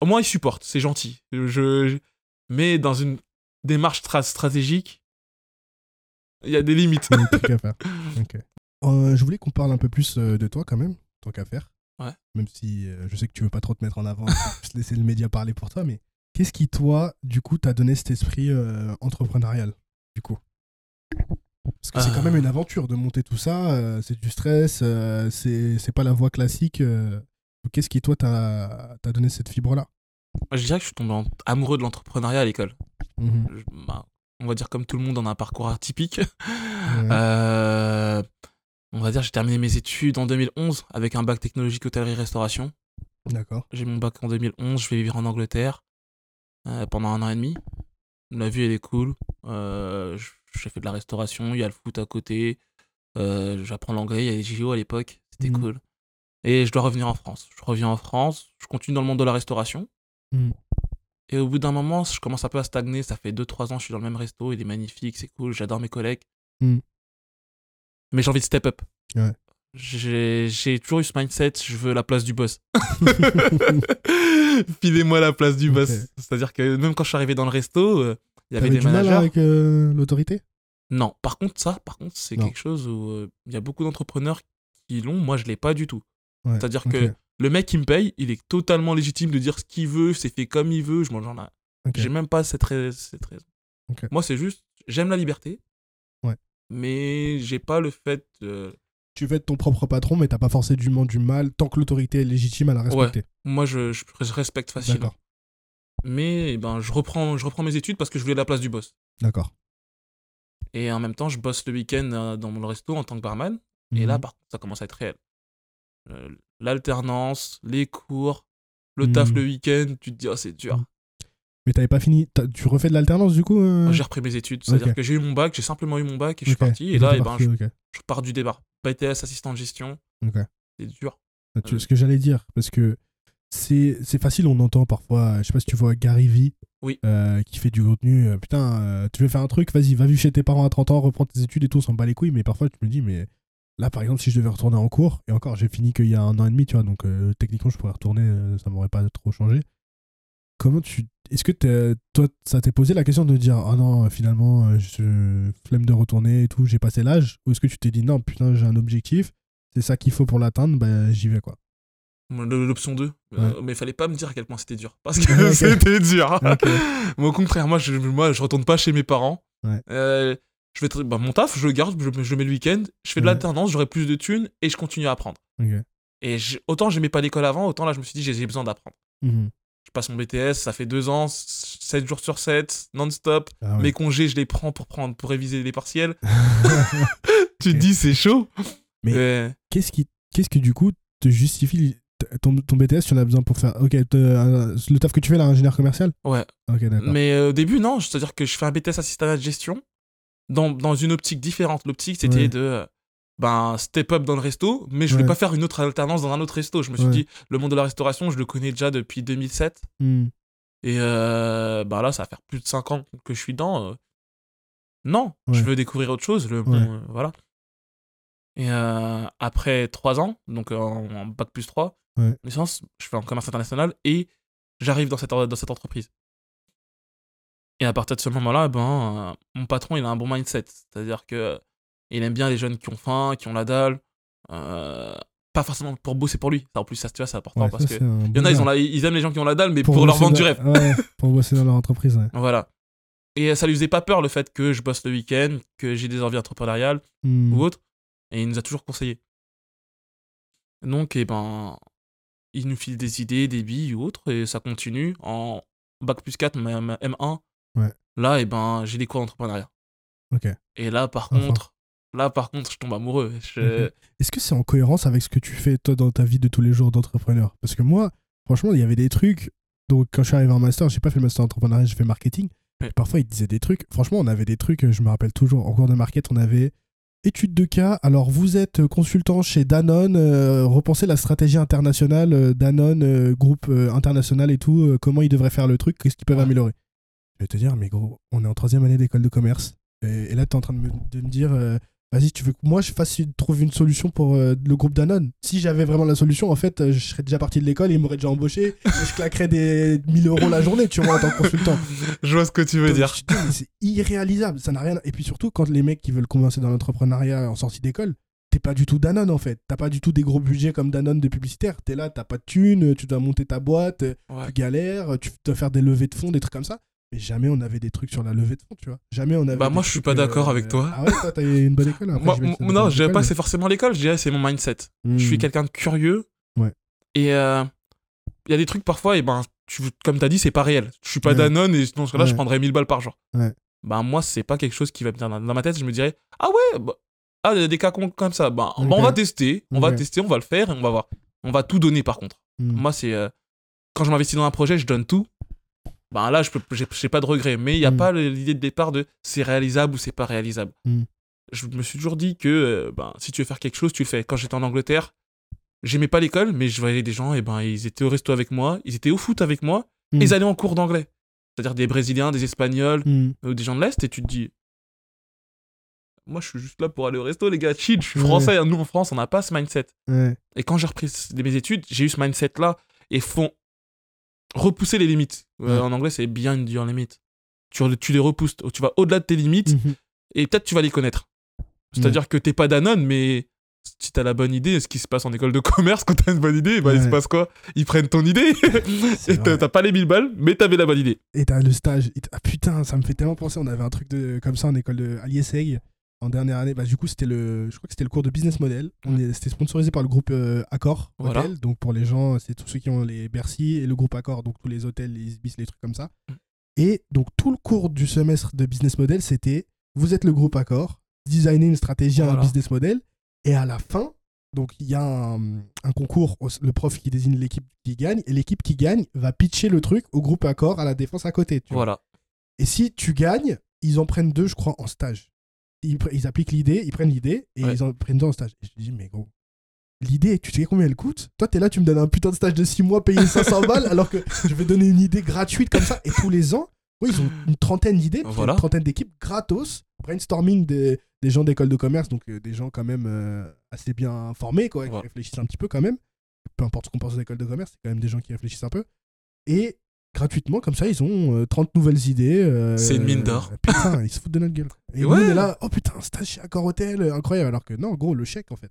au moins ils supportent, c'est gentil. Je, je- mais dans une démarche stra- stratégique, il y a des limites. À faire. (laughs) Ok. Euh, je voulais qu'on parle un peu plus euh, de toi quand même, tant qu'à faire. Ouais. Même si euh, je sais que tu veux pas trop te mettre en avant, (laughs) juste laisser le média parler pour toi, mais qu'est-ce qui toi, du coup, t'a donné cet esprit euh, entrepreneurial, du coup? Parce que c'est quand même une aventure de monter tout ça, c'est du stress, c'est c'est pas la voie classique. Qu'est-ce qui toi t'a donné cette fibre-là? Moi, je dirais que je suis tombé en- amoureux de l'entrepreneuriat à l'école. Mhm. Bah, on va dire comme tout le monde, on a un parcours atypique. Euh, on va dire j'ai terminé mes études en 2011 avec un bac technologique hôtellerie-restauration. D'accord. J'ai mon bac en 2011, je vais vivre en Angleterre euh, pendant un an et demi. La vie elle est cool. Euh, j'ai fait de la restauration, il y a le foot à côté. J'apprends l'anglais, il y a les JO à l'époque, c'était Mhm. cool. Et je dois revenir en France. Je reviens en France, je continue dans le monde de la restauration. Mhm. Et au bout d'un moment, je commence un peu à stagner. Ça fait 2-3 ans, je suis dans le même resto, il est magnifique, c'est cool, j'adore mes collègues. Mhm. Mais j'ai envie de step up. Ouais. J'ai toujours eu ce mindset, je veux la place du boss. (laughs) (laughs) Filez-moi la place du boss. C'est-à-dire que même quand je suis arrivé dans le resto, euh, il y avait des du mal managers. avec euh, l'autorité? Non, par contre, ça, par contre, c'est quelque chose où euh, il y a beaucoup d'entrepreneurs qui l'ont. Moi, je l'ai pas du tout. Ouais, C'est-à-dire que le mec qui me paye, il est totalement légitime de dire ce qu'il veut, c'est fait comme il veut. Je m'en j'en ai- ok. J'ai même pas cette, rais- cette raison. Moi, c'est juste, j'aime la liberté. Ouais. Mais j'ai pas le fait. euh, Tu veux être ton propre patron, mais t'as pas forcément du mal tant que l'autorité est légitime à la respecter. Moi, je, je, je respecte facilement. D'accord, Mais eh ben, je, reprends, je reprends mes études parce que je voulais la place du boss. d'accord. Et en même temps, je bosse le week-end euh, dans mon resto en tant que barman. Et là, Mhm. par contre, ça commence à être réel. Euh, L'alternance, les cours, le taf Mhm. le week-end, tu te dis, oh, c'est dur. Mhm. Mais t'avais pas fini. Tu refais de l'alternance du coup euh J'ai repris mes études. C'est-à-dire que j'ai eu mon bac, j'ai simplement eu mon bac et je suis parti. Et là, eh ben, parti, je, pars du départ. BTS, assistant de gestion, c'est dur. Tu- Euh. Ce que j'allais dire, parce que c'est facile, on entend parfois, je sais pas si tu vois Gary Vee, Oui. euh, qui fait du contenu, putain, euh, tu veux faire un truc, vas-y, va vivre chez tes parents à 30 ans, reprends tes études et tout, on s'en bat les couilles, mais parfois tu me dis, mais là par exemple, si je devais retourner en cours, et encore, j'ai fini qu'il y a un an et demi, tu vois, donc euh, techniquement je pourrais retourner, euh, ça m'aurait pas trop changé. Comment tu. Est-ce que toi, ça t'est posé la question de dire, ah non, euh, finalement, euh, je flemme de retourner et tout, j'ai passé l'âge, ou est-ce que tu t'es dit, non, putain, j'ai un objectif, c'est ça qu'il faut pour l'atteindre, bah j'y vais quoi? L'option 2. Ouais. mais il fallait pas me dire à quel point c'était dur. Parce (laughs) que c'était dur. Ok. (laughs) Mais au contraire, moi je, moi, je retourne pas chez mes parents. Ouais. Euh, je vais bah, mon taf, je le garde, je, je mets le week-end. Je fais de Ouais. l'alternance, j'aurai plus de thunes et je continue à apprendre. Ok. Et j'ai- autant j'aimais pas l'école avant, autant là je me suis dit j'ai besoin d'apprendre. Mhm. Je passe mon BTS, ça fait deux ans, 7 jours sur 7, non-stop. Ah ouais. Mes congés, je les prends pour, prendre, pour réviser les partiels. (laughs) (laughs) tu te dis c'est chaud. Mais- qu'est-ce qui, qu'est-ce qui du coup te justifie ton, ton BTS Tu en as besoin pour faire. Ok, te- euh, le taf que tu fais là, ingénieur commercial? Ouais. Ok, d'accord. Mais euh, au début, non. C'est-à-dire que je fais un BTS assistant de gestion dans, dans une optique différente. L'optique, c'était Ouais. de euh, ben, step up dans le resto, mais je voulais Ouais. pas faire une autre alternance dans un autre resto. Je me suis Ouais. dit, le monde de la restauration, je le connais déjà depuis 2007. Hmm. Et euh, ben là, ça va faire plus de 5 ans que je suis dedans. euh. Non, Ouais. je veux découvrir autre chose. Le, Ouais. bon, euh, voilà. Et euh, après 3 ans, donc en, en bac plus 3, Ouais. licence, je fais en commerce international et j'arrive dans cette, dans cette entreprise. Et à partir de ce moment-là, ben, mon patron, il a un bon mindset. C'est-à-dire que il aime bien les jeunes qui ont faim, qui ont la dalle. euh, pas forcément pour bosser pour lui. Ça, en plus, ça, tu vois, c'est important Ouais, parce ça, que il y en a, ils, ont la- ils aiment les gens qui ont la dalle, mais pour, leur vendre du rêve. Ouais, pour bosser dans leur entreprise, ouais. Voilà. Et ça lui faisait pas peur le fait que je bosse le week-end, que j'ai des envies entrepreneuriales Hmm. ou autre. Et il nous a toujours conseillé. Donc, eh ben, il nous file des idées, des billes ou autres, et ça continue. En bac plus 4, ma- ma M1, Ouais. là, eh ben, j'ai des cours d'entrepreneuriat. Et là, par Enfin. contre, là, par contre, je tombe amoureux. Je- Ok. Est-ce que c'est en cohérence avec ce que tu fais toi dans ta vie de tous les jours d'entrepreneur? Parce que moi, franchement, il y avait des trucs. Donc, quand je suis arrivé en master, j'ai pas fait le master entrepreneuriat, j'ai fait marketing. Ouais. Parfois, ils disaient des trucs. Franchement, on avait des trucs, je me rappelle toujours, en cours de market, on avait étude de cas. Alors, vous êtes consultant chez Danone, euh, repensez la stratégie internationale, euh, Danone, euh, groupe international et tout, comment ils devraient faire le truc, qu'est-ce qu'ils peuvent Ouais. améliorer? Je vais te dire, mais gros, on est en troisième année d'école de commerce. Et, et là, tu es en train de me, de me dire, euh, vas-y, tu veux que moi je fasse trouve une solution pour euh, le groupe Danone Si j'avais vraiment la solution, en fait, euh, je serais déjà parti de l'école, ils m'auraient déjà embauché, et je claquerais des 1000 euros la journée, tu vois, en tant que consultant. je vois ce que tu veux Donc, dire. C'est irréalisable, ça n'a rien. Et puis surtout, quand les mecs qui veulent commencer dans l'entrepreneuriat en sortie d'école, t'es pas du tout Danone en fait. T'as pas du tout des gros budgets comme Danone de publicitaire. T'es là, t'as pas de thunes, tu dois monter ta boîte, Ouais. tu galères, tu dois faire des levées de fonds, des trucs comme ça. Mais jamais on avait des trucs sur la levée de fonds, tu vois. Jamais on avait. Bah, moi, je suis pas d'accord avec toi. Ah ouais, toi, t'as eu une bonne école. Après, Moi, que t'as non, je dirais pas mais- c'est forcément l'école, je dirais c'est mon mindset. Je Hmm. suis quelqu'un de curieux. Ouais. Et euh, il y a des trucs parfois, et ben, tu, comme tu as dit, c'est pas réel. Je suis pas Ouais. Danone et dans ce cas-là, je prendrais 1000 balles par jour. Ouais. Ben, moi, c'est pas quelque chose qui va me venir dans, dans ma tête. Je me dirais, ah ouais, bah, ah, il y a des cas comme ça. Ben, Ok. ben, on va tester, on va tester, on va le faire et on va voir. On va tout donner par contre. Hmm. Moi, c'est. euh, quand je m'investis dans un projet, je donne tout. Ben là, je j'ai pas de regret. Mais il n'y a Mm. pas l'idée de départ de c'est réalisable ou c'est pas réalisable. Mm. Je me suis toujours dit que euh, ben, si tu veux faire quelque chose, tu le fais. Quand j'étais en Angleterre, j'aimais pas l'école, mais je voyais des gens, et ben, ils étaient au resto avec moi, ils étaient au foot avec moi, Mm. et ils allaient en cours d'anglais. C'est-à-dire des Brésiliens, des Espagnols, ou des gens de l'Est, et tu te dis. moi, je suis juste là pour aller au resto, les gars, chill. Je suis français. hein. Nous, en France, on n'a pas ce mindset. Ouais. Et quand j'ai repris mes études, j'ai eu ce mindset-là et font repousser les limites. Euh. En anglais, c'est beyond your limit. Tu, tu les repousses, tu vas au-delà de tes limites Mhm. et peut-être tu vas les connaître. C'est-à-dire que t'es pas Danone, mais si t'as la bonne idée, ce qui se passe en école de commerce, (laughs) quand t'as une bonne idée, bah, il se passe quoi? Ils prennent ton idée. (laughs) Et t'as pas les 1000 balles, mais t'avais la bonne idée. Et t'as le stage. ah putain, ça me fait tellement penser. On avait un truc de, comme ça en école de à l'ISEG en dernière année. Bah, du coup, c'était le, je crois que c'était le cours de business model. On est, c'était sponsorisé par le groupe euh, Accor Voilà. Donc pour les gens, c'est tous ceux qui ont les Bercy et le groupe Accor, donc tous les hôtels, les Ibis, les trucs comme ça. Mm. Et donc tout le cours du semestre de business model, c'était vous êtes le groupe Accor, designez une stratégie, Voilà. un business model. Et à la fin, donc il y a un, un concours, le prof qui désigne l'équipe qui gagne, et l'équipe qui gagne va pitcher le truc au groupe Accor à la défense à côté. tu vois. Voilà. Et si tu gagnes, ils en prennent deux, je crois, en stage. Ils, appliquent l'idée, ils prennent l'idée et Ouais. ils en prennent deux en stage. Et je te dis, mais gros, l'idée, tu sais combien elle coûte? Toi, t'es là, tu me donnes un putain de stage de 6 mois payé 500 (laughs) balles alors que je vais donner une idée gratuite comme ça. Et tous les ans, oui, ils ont une trentaine d'idées, Voilà. une trentaine d'équipes gratos. Brainstorming des, des gens d'école de commerce, donc euh, des gens quand même euh, assez bien formés, quoi, qui réfléchissent un petit peu quand même. Peu importe ce qu'on pense aux écoles de commerce, c'est quand même des gens qui réfléchissent un peu. Et gratuitement, comme ça, ils ont euh, 30 nouvelles idées. euh, C'est une mine d'or. (laughs) Putain, ils se foutent de notre gueule. Et nous, Ouais. on est là, oh putain, stage chez Accor Hotel, euh, incroyable. Alors que non, gros, le chèque en fait.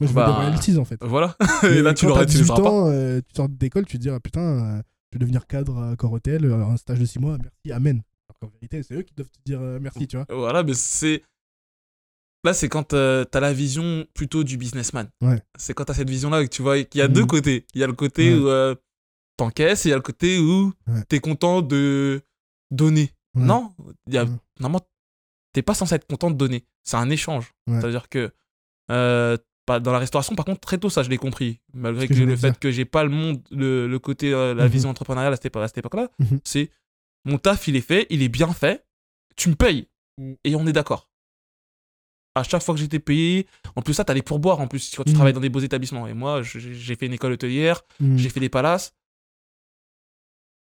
Moi, je veux Bah, des royalties en fait. Voilà. Et (laughs) là, tu l'auras tu les 18 auras pas. ans, euh, tu sors d'école, tu te dis, ah, putain, euh, je vais devenir cadre à Accor Hotel, euh, un stage de 6 mois, merci, amen. Alors qu'en vérité, c'est eux qui doivent te dire euh, merci, tu vois. Voilà, mais c'est. Là, c'est quand euh, t'as la vision plutôt du businessman. Ouais. C'est quand t'as cette vision-là que tu vois qu'il y a deux Mhm. côtés. Il y a le côté Ouais. où euh, t'encaisses et il y a le côté où Ouais. t'es content de donner. Ouais. Non, il y a... Ouais. normalement, t'es pas censé être content de donner. C'est un échange. Ouais. C'est-à-dire que euh, pas- dans la restauration, par contre, très tôt, ça, je l'ai compris. Malgré que le fait dire. que j'ai pas le monde, le, le côté, euh, la Mhm. vision entrepreneuriale à cette, épo- à cette époque-là, Mhm. c'est mon taf, il est fait, il est bien fait, tu me payes. Mm. Et on est d'accord. À chaque fois que j'étais payé, en plus, ça, t'as les pourboires, en plus, quand tu Mhm. travailles dans des beaux établissements. Et moi, j'ai fait une école hôtelière, Mm. j'ai fait des palaces.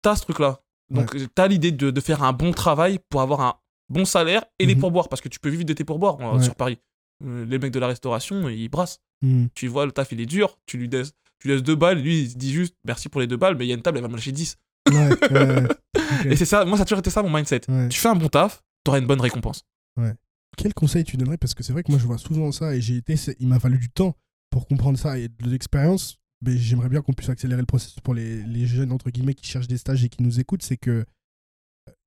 T'as ce truc-là. Donc, t'as l'idée de, de faire un bon travail pour avoir un bon salaire et les Mhm. pourboires, parce que tu peux vivre de tes pourboires euh, Ouais. sur Paris. Euh, les mecs de la restauration, ils brassent. Mm. Tu vois, le taf, il est dur, tu lui laisses, tu laisses deux balles, lui, il se dit juste merci pour les deux balles, mais il y a une table, elle va me lâcher 10. Ouais, ouais, ouais. (laughs) Ok. Et c'est ça, moi, ça a toujours été ça mon mindset. Ouais. Tu fais un bon taf, t'auras une bonne récompense. Quel conseil tu donnerais? Parce que c'est vrai que moi, je vois souvent ça et j'ai été, il m'a fallu du temps pour comprendre ça et de l'expérience. J'aimerais bien qu'on puisse accélérer le processus pour les, les jeunes, entre guillemets, qui cherchent des stages et qui nous écoutent. C'est que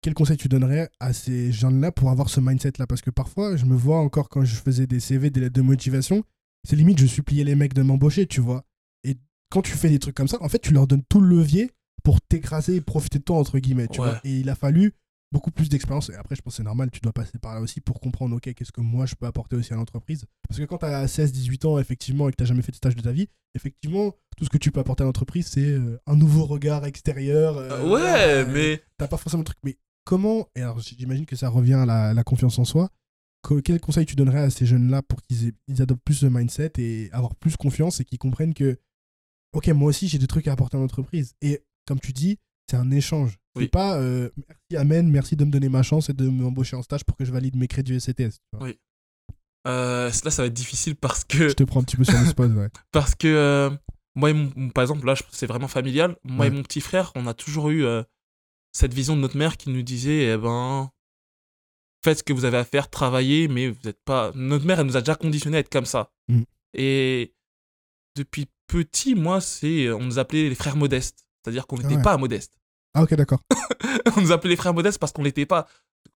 quel conseil tu donnerais à ces jeunes-là pour avoir ce mindset-là? Parce que parfois, je me vois encore quand je faisais des CV, des lettres de motivation, c'est limite, je suppliais les mecs de m'embaucher, tu vois. Et quand tu fais des trucs comme ça, en fait, tu leur donnes tout le levier pour t'écraser et profiter de toi, entre guillemets, tu Ouais. vois. Et il a fallu beaucoup plus d'expérience. Et après, je pense que c'est normal, tu dois passer par là aussi pour comprendre, ok, qu'est-ce que moi je peux apporter aussi à l'entreprise. Parce que quand tu as 16, 18 ans, effectivement, et que tu jamais fait de stage de ta vie, effectivement, tout ce que tu peux apporter à l'entreprise, c'est euh, un nouveau regard extérieur. euh, ouais, voilà, mais T'as pas forcément le truc. Mais comment, et alors j'imagine que ça revient à la, la confiance en soi, que- quel conseil tu donnerais à ces jeunes-là pour qu'ils adoptent plus ce mindset et avoir plus confiance et qu'ils comprennent que, ok, moi aussi j'ai des trucs à apporter à l'entreprise. Et comme tu dis, c'est un échange. C'est pas euh, merci, amen, merci de me donner ma chance et de m'embaucher en stage pour que je valide mes crédits vois. Oui. euh, là, ça va être difficile parce que Je te prends un petit peu sur le spot, ouais. (laughs) parce que euh, moi et mon, par exemple là c'est vraiment familial moi et mon petit frère on a toujours eu cette vision de notre mère qui nous disait eh ben faites ce que vous avez à faire travaillez mais vous n'êtes pas notre mère elle nous a déjà conditionné à être comme ça Mm. et depuis petit moi c'est on nous appelait les frères modestes c'est-à-dire qu'on Ah n'était ouais. pas modestes Ah, ok, d'accord. (laughs) on nous appelait les frères modestes parce qu'on l'était pas.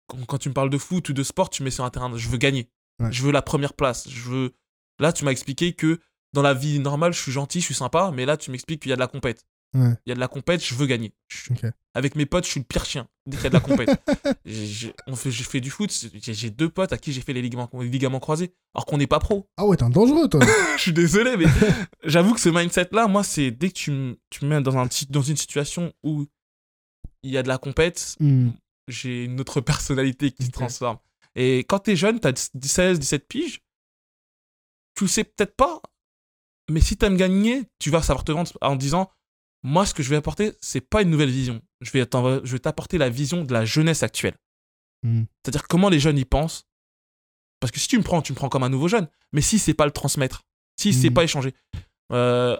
Quand, quand tu me parles de foot ou de sport, tu mets sur un terrain, je veux gagner. Ouais. Je veux la première place. Je veux. Là, tu m'as expliqué que dans la vie normale, je suis gentil, je suis sympa, mais là, tu m'expliques qu'il y a de la compète. Ouais. Il y a de la compète, je veux gagner. Je-. Avec mes potes, je suis le pire chien dès qu'il y a de la compète. (laughs) J'ai- fait, du foot, j'ai deux potes à qui j'ai fait les ligaments, les ligaments croisés, alors qu'on n'est pas pro. Ah ouais, t'es un dangereux, toi. (laughs) je suis désolé, mais j'avoue que ce mindset-là, moi, c'est dès que tu, me- tu me mets dans, un, ti- dans une situation où il y a de la compète, Hmm. j'ai une autre (laughs) personnalité qui se transforme. Et quand t'es jeune, t'as 16, 17 piges, tu sais peut-être pas, mais si t'aimes gagner, tu vas savoir te vendre en disant Moi, ce que je vais apporter, c'est pas une nouvelle vision. Je vais t'en- je vais t'apporter la vision de la jeunesse actuelle. Hmm. C'est-à-dire comment les jeunes y pensent Parce que si tu me prends, tu me prends comme un nouveau jeune. Mais si c'est pas le transmettre, si c'est Mhm. pas échanger. Euh,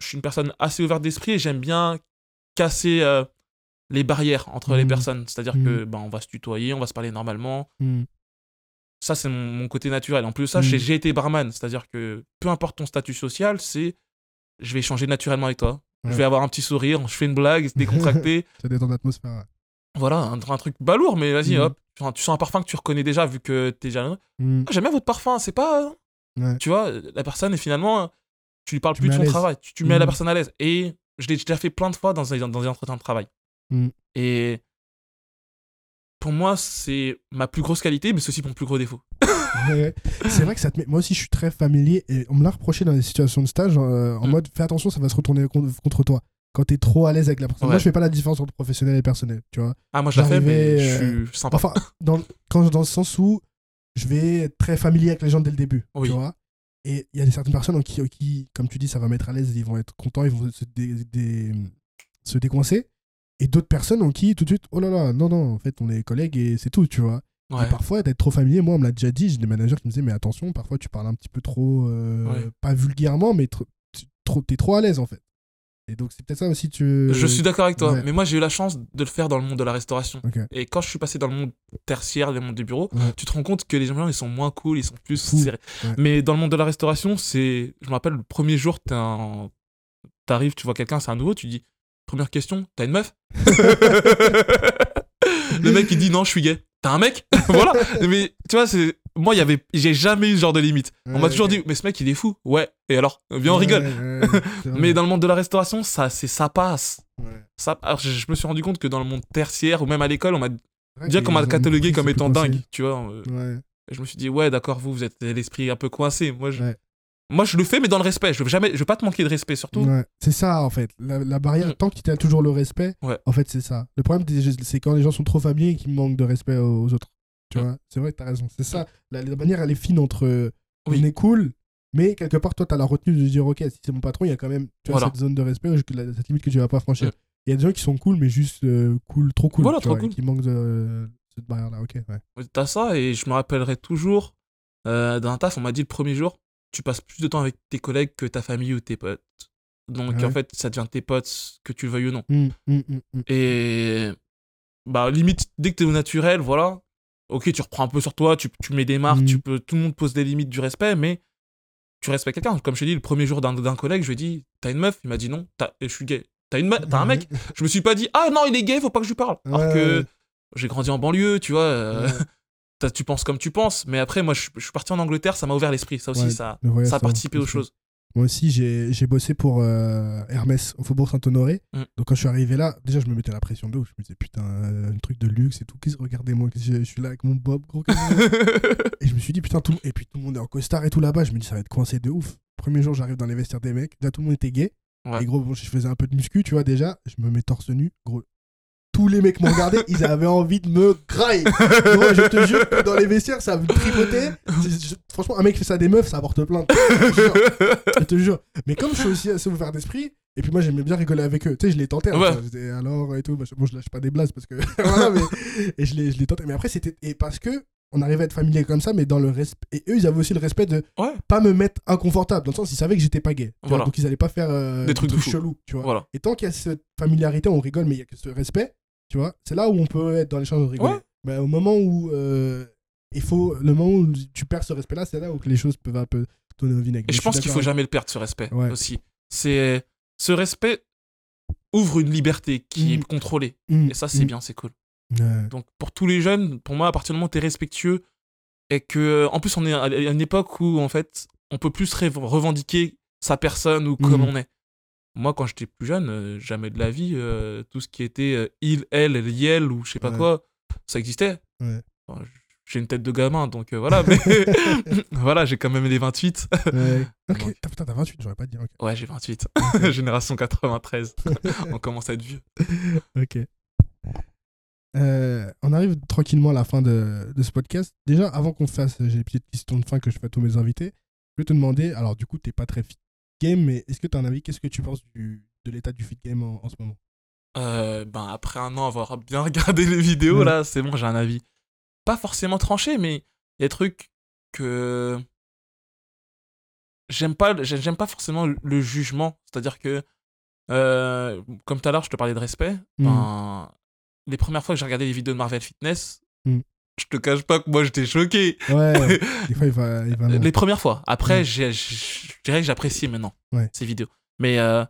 je suis une personne assez ouverte d'esprit et j'aime bien casser euh, les barrières entre les Mhm. personnes. C'est-à-dire Mhm. que ben, on va se tutoyer, on va se parler normalement. Hmm. Ça, c'est mon, mon côté naturel. En plus de ça, Mhm. j'ai- été barman. C'est-à-dire que peu importe ton statut social, c'est je vais échanger naturellement avec toi. Je vais avoir un petit sourire, je fais une blague, c'est décontracté. (laughs) Ça détend l'atmosphère. ouais. voilà, un, un truc balourd, mais vas-y, hop. Enfin, tu sens un parfum que tu reconnais déjà vu que t'es déjà. Ah, J'aime bien votre parfum, c'est pas. Ouais. Tu vois, la personne, et finalement, tu lui parles Tu plus de son travail. Tu, tu mets la personne à l'aise. Et je l'ai déjà fait plein de fois dans des, dans des entretiens de travail. Mhm. Et pour moi, c'est ma plus grosse qualité, mais c'est aussi mon plus gros défaut. (laughs) Ouais. C'est vrai que ça te met... Moi aussi, je suis très familier et on me l'a reproché dans des situations de stage euh, en Mm. mode fais attention, ça va se retourner contre, toi. Quand t'es trop à l'aise avec la personne. Moi, je fais pas la différence entre professionnel et personnel, tu vois. Ah, moi, je la fais, mais je suis sympa. Enfin, dans, quand, dans le sens où je vais être très familier avec les gens dès le début, Oui. tu vois. Et il y a certaines personnes qui, qui, comme tu dis, ça va mettre à l'aise, ils vont être contents, ils vont se, dé- dé- se décoincer. Et d'autres personnes en qui, tout de suite, oh là là, non, non, en fait, on est collègues et c'est tout, tu vois. Ouais. Et parfois, d'être trop familier, moi, on me l'a déjà dit, j'ai des managers qui me disaient, mais attention, parfois, tu parles un petit peu trop, euh, Ouais. pas vulgairement, mais trop, t'es trop à l'aise, en fait. Et donc, c'est peut-être ça aussi, tu. Je suis d'accord avec toi, ouais. mais moi j'ai eu la chance de le faire dans le monde de la restauration. Et quand je suis passé dans le monde tertiaire, le monde des bureaux, Ouais. tu te rends compte que les gens ils sont moins cool, ils sont plus serrés. Ouais. Mais dans le monde de la restauration, c'est. Je me rappelle, le premier jour, t'es un- t'arrives, tu vois quelqu'un, c'est un nouveau, tu dis Première question, t'as une meuf (laughs) Le mec il dit non, je suis gay. T'as un mec (laughs) Voilà. Mais tu vois, c'est. Moi, il y avait, j'ai jamais eu ce genre de limite. On m'a toujours dit, mais ce mec, il est fou. Ouais. Et alors, viens, on rigole. Ouais. (laughs) Mais dans le monde de la restauration, ça, c'est, ça passe. Ça, alors, je, je me suis rendu compte que dans le monde tertiaire ou même à l'école, on m'a déjà qu'on m'a catalogué comme étant dingue, tu vois. euh, je me suis dit, ouais, d'accord, vous, vous êtes l'esprit un peu coincé. Moi, je. Moi, je le fais, mais dans le respect. Je veux jamais, je veux pas te manquer de respect, surtout. Ouais, c'est ça en fait. La, la barrière, Mm. tant tu as toujours le respect, Ouais. en fait, c'est ça. Le problème, c'est quand les gens sont trop familiers et qu'ils manquent de respect aux autres. Tu Mm. vois, c'est vrai que tu as raison. C'est ça. La, la barrière, elle est fine entre euh, Oui. on est cool, mais quelque part, toi, tu as la retenue de dire, ok, si c'est mon patron, il y a quand même tu vois, Voilà. cette zone de respect, cette limite que tu vas pas franchir. Mm. Il y a des gens qui sont cool, mais juste euh, cool, trop cool. Voilà, tu trop vois, cool. qui manquent de cette barrière-là. Ok, ouais. T'as ça, et je me rappellerai toujours euh, d'un taf, on m'a dit le premier jour, tu passes plus de temps avec tes collègues que ta famille ou tes potes. Donc, Ouais. en fait, ça devient tes potes, que tu le veuilles ou non. Mm, mm, mm, mm. Et bah limite dès que t'es au naturel, voilà. Ok, tu reprends un peu sur toi, tu, tu mets des marques, tu peux, tout le monde pose des limites du respect, mais tu respectes quelqu'un. Comme je t'ai dit, le premier jour d'un collègue, je lui ai dit, t'as une meuf? Il m'a dit non, je suis gay. T'as un mec? Je me suis pas dit, ah non, il est gay, faut pas que je lui parle. Alors que j'ai grandi en banlieue, tu vois, euh, tu penses comme tu penses, mais après, moi, je, je suis parti en Angleterre, ça m'a ouvert l'esprit, ça aussi, Ouais, ça, ça a participé aux choses. Moi aussi, j'ai bossé pour euh, Hermès au Faubourg Saint-Honoré. Mm. Donc, quand je suis arrivé là, déjà, je me mettais la pression de ouf. Je me disais, putain, euh, un truc de luxe et tout. Qu'est-ce- Regardez-moi, je je suis là avec mon bob, gros. (laughs) et je me suis dit, putain, tout... et puis tout le monde est en costard et tout là-bas. Je me dis, ça va être coincé de ouf. Premier jour, j'arrive dans les vestiaires des mecs. Déjà, tout le monde était gay. Ouais. Et gros, bon, je faisais un peu de muscu, tu vois, déjà. Je me mets torse nu. Gros, tous les mecs me regardaient, ils avaient envie de me grailler. Je te jure que dans les vestiaires, ça. C'est- je- Franchement, un mec fait ça à des meufs, ça porte plainte. Je te jure. Je te jure. Mais comme je suis aussi assez ouvert d'esprit, et puis moi j'aimais bien rigoler avec eux. Tu sais, je les tentais. hein, Ouais. j'étais, alors et tout. Bon, je lâche pas des blagues parce que. (laughs) voilà, mais. Et je les, je les tentais. Mais après, c'était. Et parce que on arrivait à être familier comme ça, mais dans le respect. Et eux, ils avaient aussi le respect de Ouais, pas me mettre inconfortable. Dans le sens, ils savaient que j'étais pas gay. Voilà. donc ils allaient pas faire euh, Des trucs de chelous, tu vois. voilà. Et tant qu'il y a cette familiarité, on rigole, mais il y a que ce respect, tu vois. C'est là où on peut être dans l'échange de rigoler. Ouais. Mais au moment où euh, il faut, le moment où tu perds ce respect-là, c'est là où les choses peuvent un peu tourner au vinaigre. Et je pense qu'il faut d'accord jamais le perdre, ce respect Ouais. aussi. C'est ce respect ouvre une liberté qui Mm. est contrôlée. avec- Et ça, c'est Mm, bien, c'est cool. mm. Ouais. Donc, pour tous les jeunes, pour moi, à partir du moment où tu es respectueux et que, en plus, on est à une époque où, en fait, on peut plus revendiquer sa personne ou comme on est. Moi, quand j'étais plus jeune, euh, jamais de la vie, euh, tout ce qui était euh, il, elle, liel ou je sais pas Ouais. quoi, ça existait. Ouais. J'ai une tête de gamin, donc euh, voilà, mais (laughs) (laughs) voilà, j'ai quand même les 28. Ouais. (laughs) Ok, Donc. t'as- putain, t'as 28, j'aurais pas dit. Ouais, j'ai 28. Génération 93. on commence à être vieux. Ok. Euh, on arrive tranquillement à la fin de, de ce podcast. Déjà, avant qu'on fasse, j'ai des petites questions de fin que je fais à tous mes invités. Je vais te demander, alors du coup, t'es pas très fit game, mais est-ce que tu as un avis? Qu'est-ce que tu penses du, de l'état du fit game en, en ce moment? Euh, ben, après un an avoir bien (laughs) regardé les vidéos, là, c'est bon, j'ai un avis. Pas forcément tranché, mais il y a des trucs que j'aime pas, j'ai- j'aime pas forcément le- le jugement. C'est-à-dire que, euh, comme tout à l'heure, je te parlais de respect. Mm. Ben, les premières fois que j'ai regardé les vidéos de Marvel Fitness, Mm. Je te cache pas que moi j'étais choqué. Ouais, (laughs) des fois, il va. Il va Les premières fois. Après, Mm. je dirais que j'apprécie maintenant Ouais. ces vidéos. Mais euh,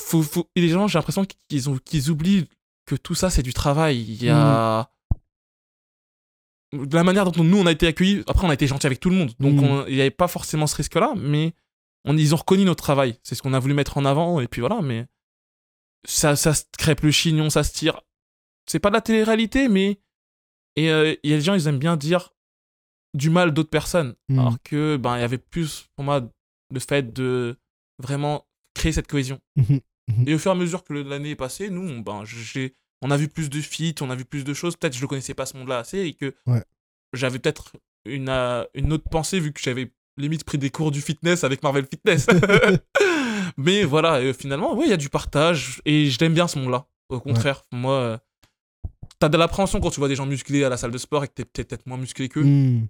faut, faut- les gens, j'ai l'impression qu'ils oublient que tout ça, c'est du travail. Il y a. De la manière dont nous, on a été accueillis, après, on a été gentil avec tout le monde. Donc, Mm. on- il n'y avait pas forcément ce risque-là, mais on, ils ont reconnu notre travail. C'est ce qu'on a voulu mettre en avant, et puis voilà, mais ça, ça se crêpe le chignon, ça se tire. C'est pas de la télé-réalité, mais. Et euh, il y a des gens, ils aiment bien dire du mal d'autres personnes. Mm. Alors que, ben, il y avait plus, pour moi, le fait de vraiment créer cette cohésion. Mhm. Et au fur et à mesure que l'année est passée, nous, on, ben, j'ai, on a vu plus de feats, on a vu plus de choses. Peut-être que je ne connaissais pas ce monde-là assez et que Ouais. j'avais peut-être une, euh, une autre pensée vu que j'avais limite pris des cours du fitness avec Marvel Fitness. (laughs) Mais voilà, euh, finalement, oui, il y a du partage et je l'aime bien ce monde-là. Au contraire, moi, euh, t'as de l'appréhension quand tu vois des gens musclés à la salle de sport et que t'es peut-être moins musclé qu'eux. Mm.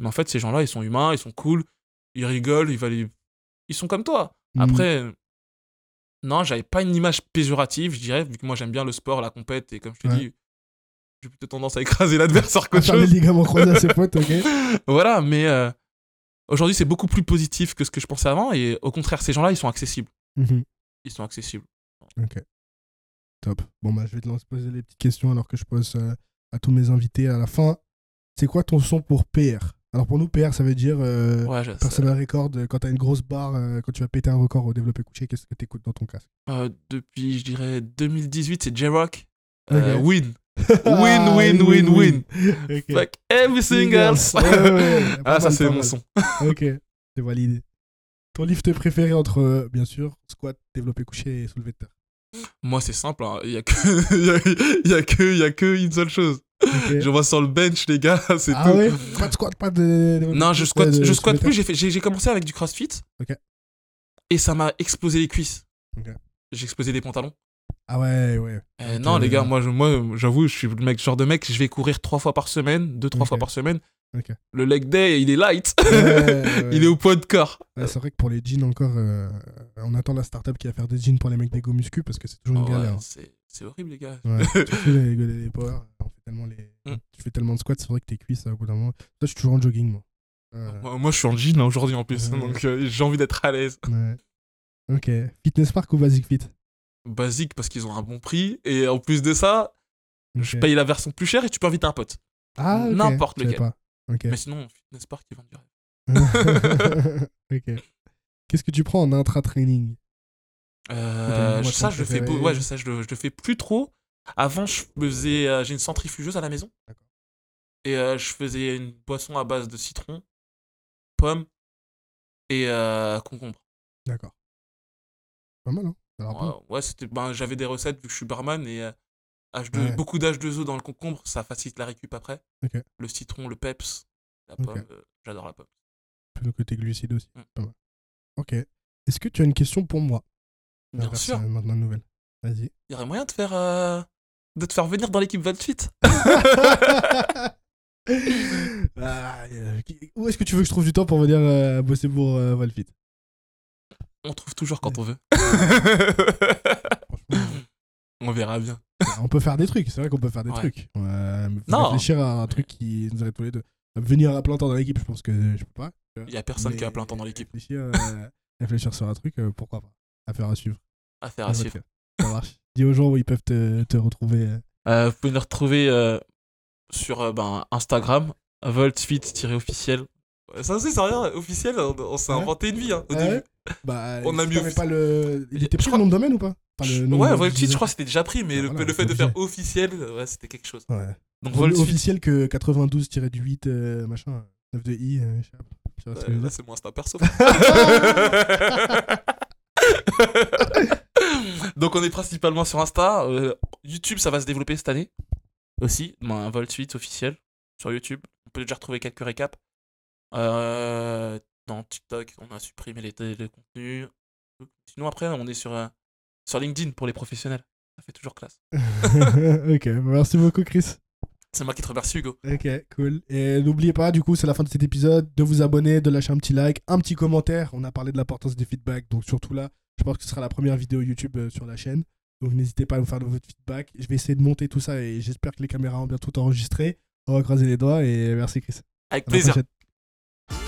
Mais en fait, ces gens-là, ils sont humains, ils sont cool, ils rigolent, ils, valent- ils sont comme toi. Mm. Après, non, j'avais pas une image péjorative, je dirais, vu que moi j'aime bien le sport, la compète, et comme je te Ouais. dis, j'ai plutôt tendance à écraser (laughs) l'adversaire qu'autre faire les chose. ligaments croisés à ses (laughs) potes, ok voilà, mais euh, aujourd'hui, c'est beaucoup plus positif que ce que je pensais avant, et au contraire, ces gens-là, ils sont accessibles. Mhm. Ils sont accessibles. Ok. Top. Bon, bah, je vais te lancer poser les petites questions alors que je pose euh, à tous mes invités à la fin. C'est quoi ton son pour PR Alors, pour nous, PR, ça veut dire euh, Ouais, personal record. euh, Quand t'as une grosse barre, euh, quand tu vas péter un record au développé couché, qu'est-ce que t'écoutes dans ton casque? Depuis, je dirais, 2018, c'est J-Rock. Win. (laughs) Ah, Win, win, win, win. (laughs) Ok. Fuck everything else. Ouais, ouais, (laughs) ah, ça, c'est mon mal. son. Ok, c'est validé. Ton lift préféré entre, bien sûr, squat, développé couché et soulevé de terre Moi, c'est simple. hein. Il y a que, (laughs) y a, que, y a que une seule chose. Je vois sur le bench, les gars, (laughs) c'est Ah tout. ouais? Pas de squat, pas de. Non, je squatte, de je squatte plus. J'ai fait, j'ai, j'ai commencé avec du CrossFit. Et ça m'a explosé les cuisses. J'ai explosé des pantalons. Ah ouais, ouais. Euh, Ok, non, les gars, moi, je- moi, j'avoue, je suis le mec, genre de mec, je vais courir trois fois par semaine, deux, trois fois par semaine. Le leg day, il est light. Ouais, ouais. (laughs) il est au poids de corps. C'est vrai que pour les jeans encore, euh, on attend la startup qui va faire des jeans pour les mecs des go muscu parce que c'est toujours une Oh, galère. c'est, horrible, les gars. Ouais, surtout (laughs) les, les, les power, on fait tellement les, Mm. tu fais tellement de squats, c'est vrai que tes cuisses, au bout d'un moment. Toi, je suis toujours en jogging, moi. Euh, Moi, moi, je suis en jean hein, aujourd'hui en plus, Ouais. donc euh, j'ai envie d'être à l'aise. ouais. Ok. Fitness Park ou Basic Fit? Basique parce qu'ils ont un bon prix, et en plus de ça, je Ok. paye la version plus chère et tu peux inviter un pote. Ah, ok, n'importe je lequel. pas. Mais sinon, Fitness Park, ils vendent du (laughs) rêve. ok. Qu'est-ce que tu prends en intra-training Euh, ça, je le fais, ouais, je sais, je le, je le fais plus trop. Avant, je faisais, euh, j'ai une centrifugeuse à la maison. D'accord. Et euh, je faisais une boisson à base de citron, pomme et euh, concombre. D'accord. Pas mal, hein. Ouais, ouais, c'était, ben, j'avais des recettes vu que je suis barman et H2, Ouais. beaucoup d'H2O dans le concombre, ça facilite la récup après. Le citron, le peps, la pomme, euh, j'adore la pomme. Le côté glucides aussi. Mm. Pas mal. Ok. Est-ce que tu as une question pour moi? Bien sûr. Maintenant, nouvelle. Vas-y. Il y aurait moyen de faire, euh, de te faire venir dans l'équipe Voltfit. (laughs) Ah, euh, où est-ce que tu veux que je trouve du temps pour venir euh, bosser pour euh, Valfit On trouve toujours quand on veut. (laughs) (laughs) On verra bien. On peut faire des trucs, c'est vrai qu'on peut faire des Ouais. trucs. Non. réfléchir à un truc qui nous arrête tous les deux. Venir à plein temps dans l'équipe, je pense que je peux pas. Il y a personne qui a plein temps dans l'équipe. Réfléchir, euh, réfléchir sur un truc, euh, pourquoi pas. Affaire à suivre. Affaire à va le suivre. Ça marche. Dis aux gens où ils peuvent te, te retrouver. euh. Euh, vous pouvez nous retrouver euh, sur euh, ben, Instagram, voltfit-officiel. Ça aussi, c'est rien, officiel, on, on s'est Ouais. inventé une vie hein, au Ah ouais? Début. Bah, On a mis pas le. Il était pris crois- le nom de domaine ou pas? Enfin, le nom Ouais, je crois que c'était déjà pris, mais Ah, le, voilà, le fait de c'est faire officiel, ouais, c'était quelque chose. Ouais. Donc officiel que 92-8 euh, machin 9 de i euh, je sais pas. Ouais, là, c'est mon Insta perso. (laughs) Donc on est principalement sur Insta. euh, YouTube, ça va se développer cette année aussi. Ben, Voltfit officiel sur YouTube. On peut déjà retrouver quelques récaps. Dans TikTok, on a supprimé les, les contenus. Sinon après, on est sur, sur LinkedIn pour les professionnels. Ça fait toujours classe. (laughs) ok, merci beaucoup Chris. C'est moi qui te remercie, Hugo. Ok, cool. Et n'oubliez pas, du coup, c'est la fin de cet épisode, de vous abonner, de lâcher un petit like, un petit commentaire. On a parlé de l'importance des feedbacks, donc surtout là, je pense que ce sera la première vidéo YouTube euh, sur la chaîne. Donc n'hésitez pas à nous faire de votre feedback. Je vais essayer de monter tout ça et j'espère que les caméras ont bien tout enregistré. On va croiser les doigts et merci Chris. Avec plaisir.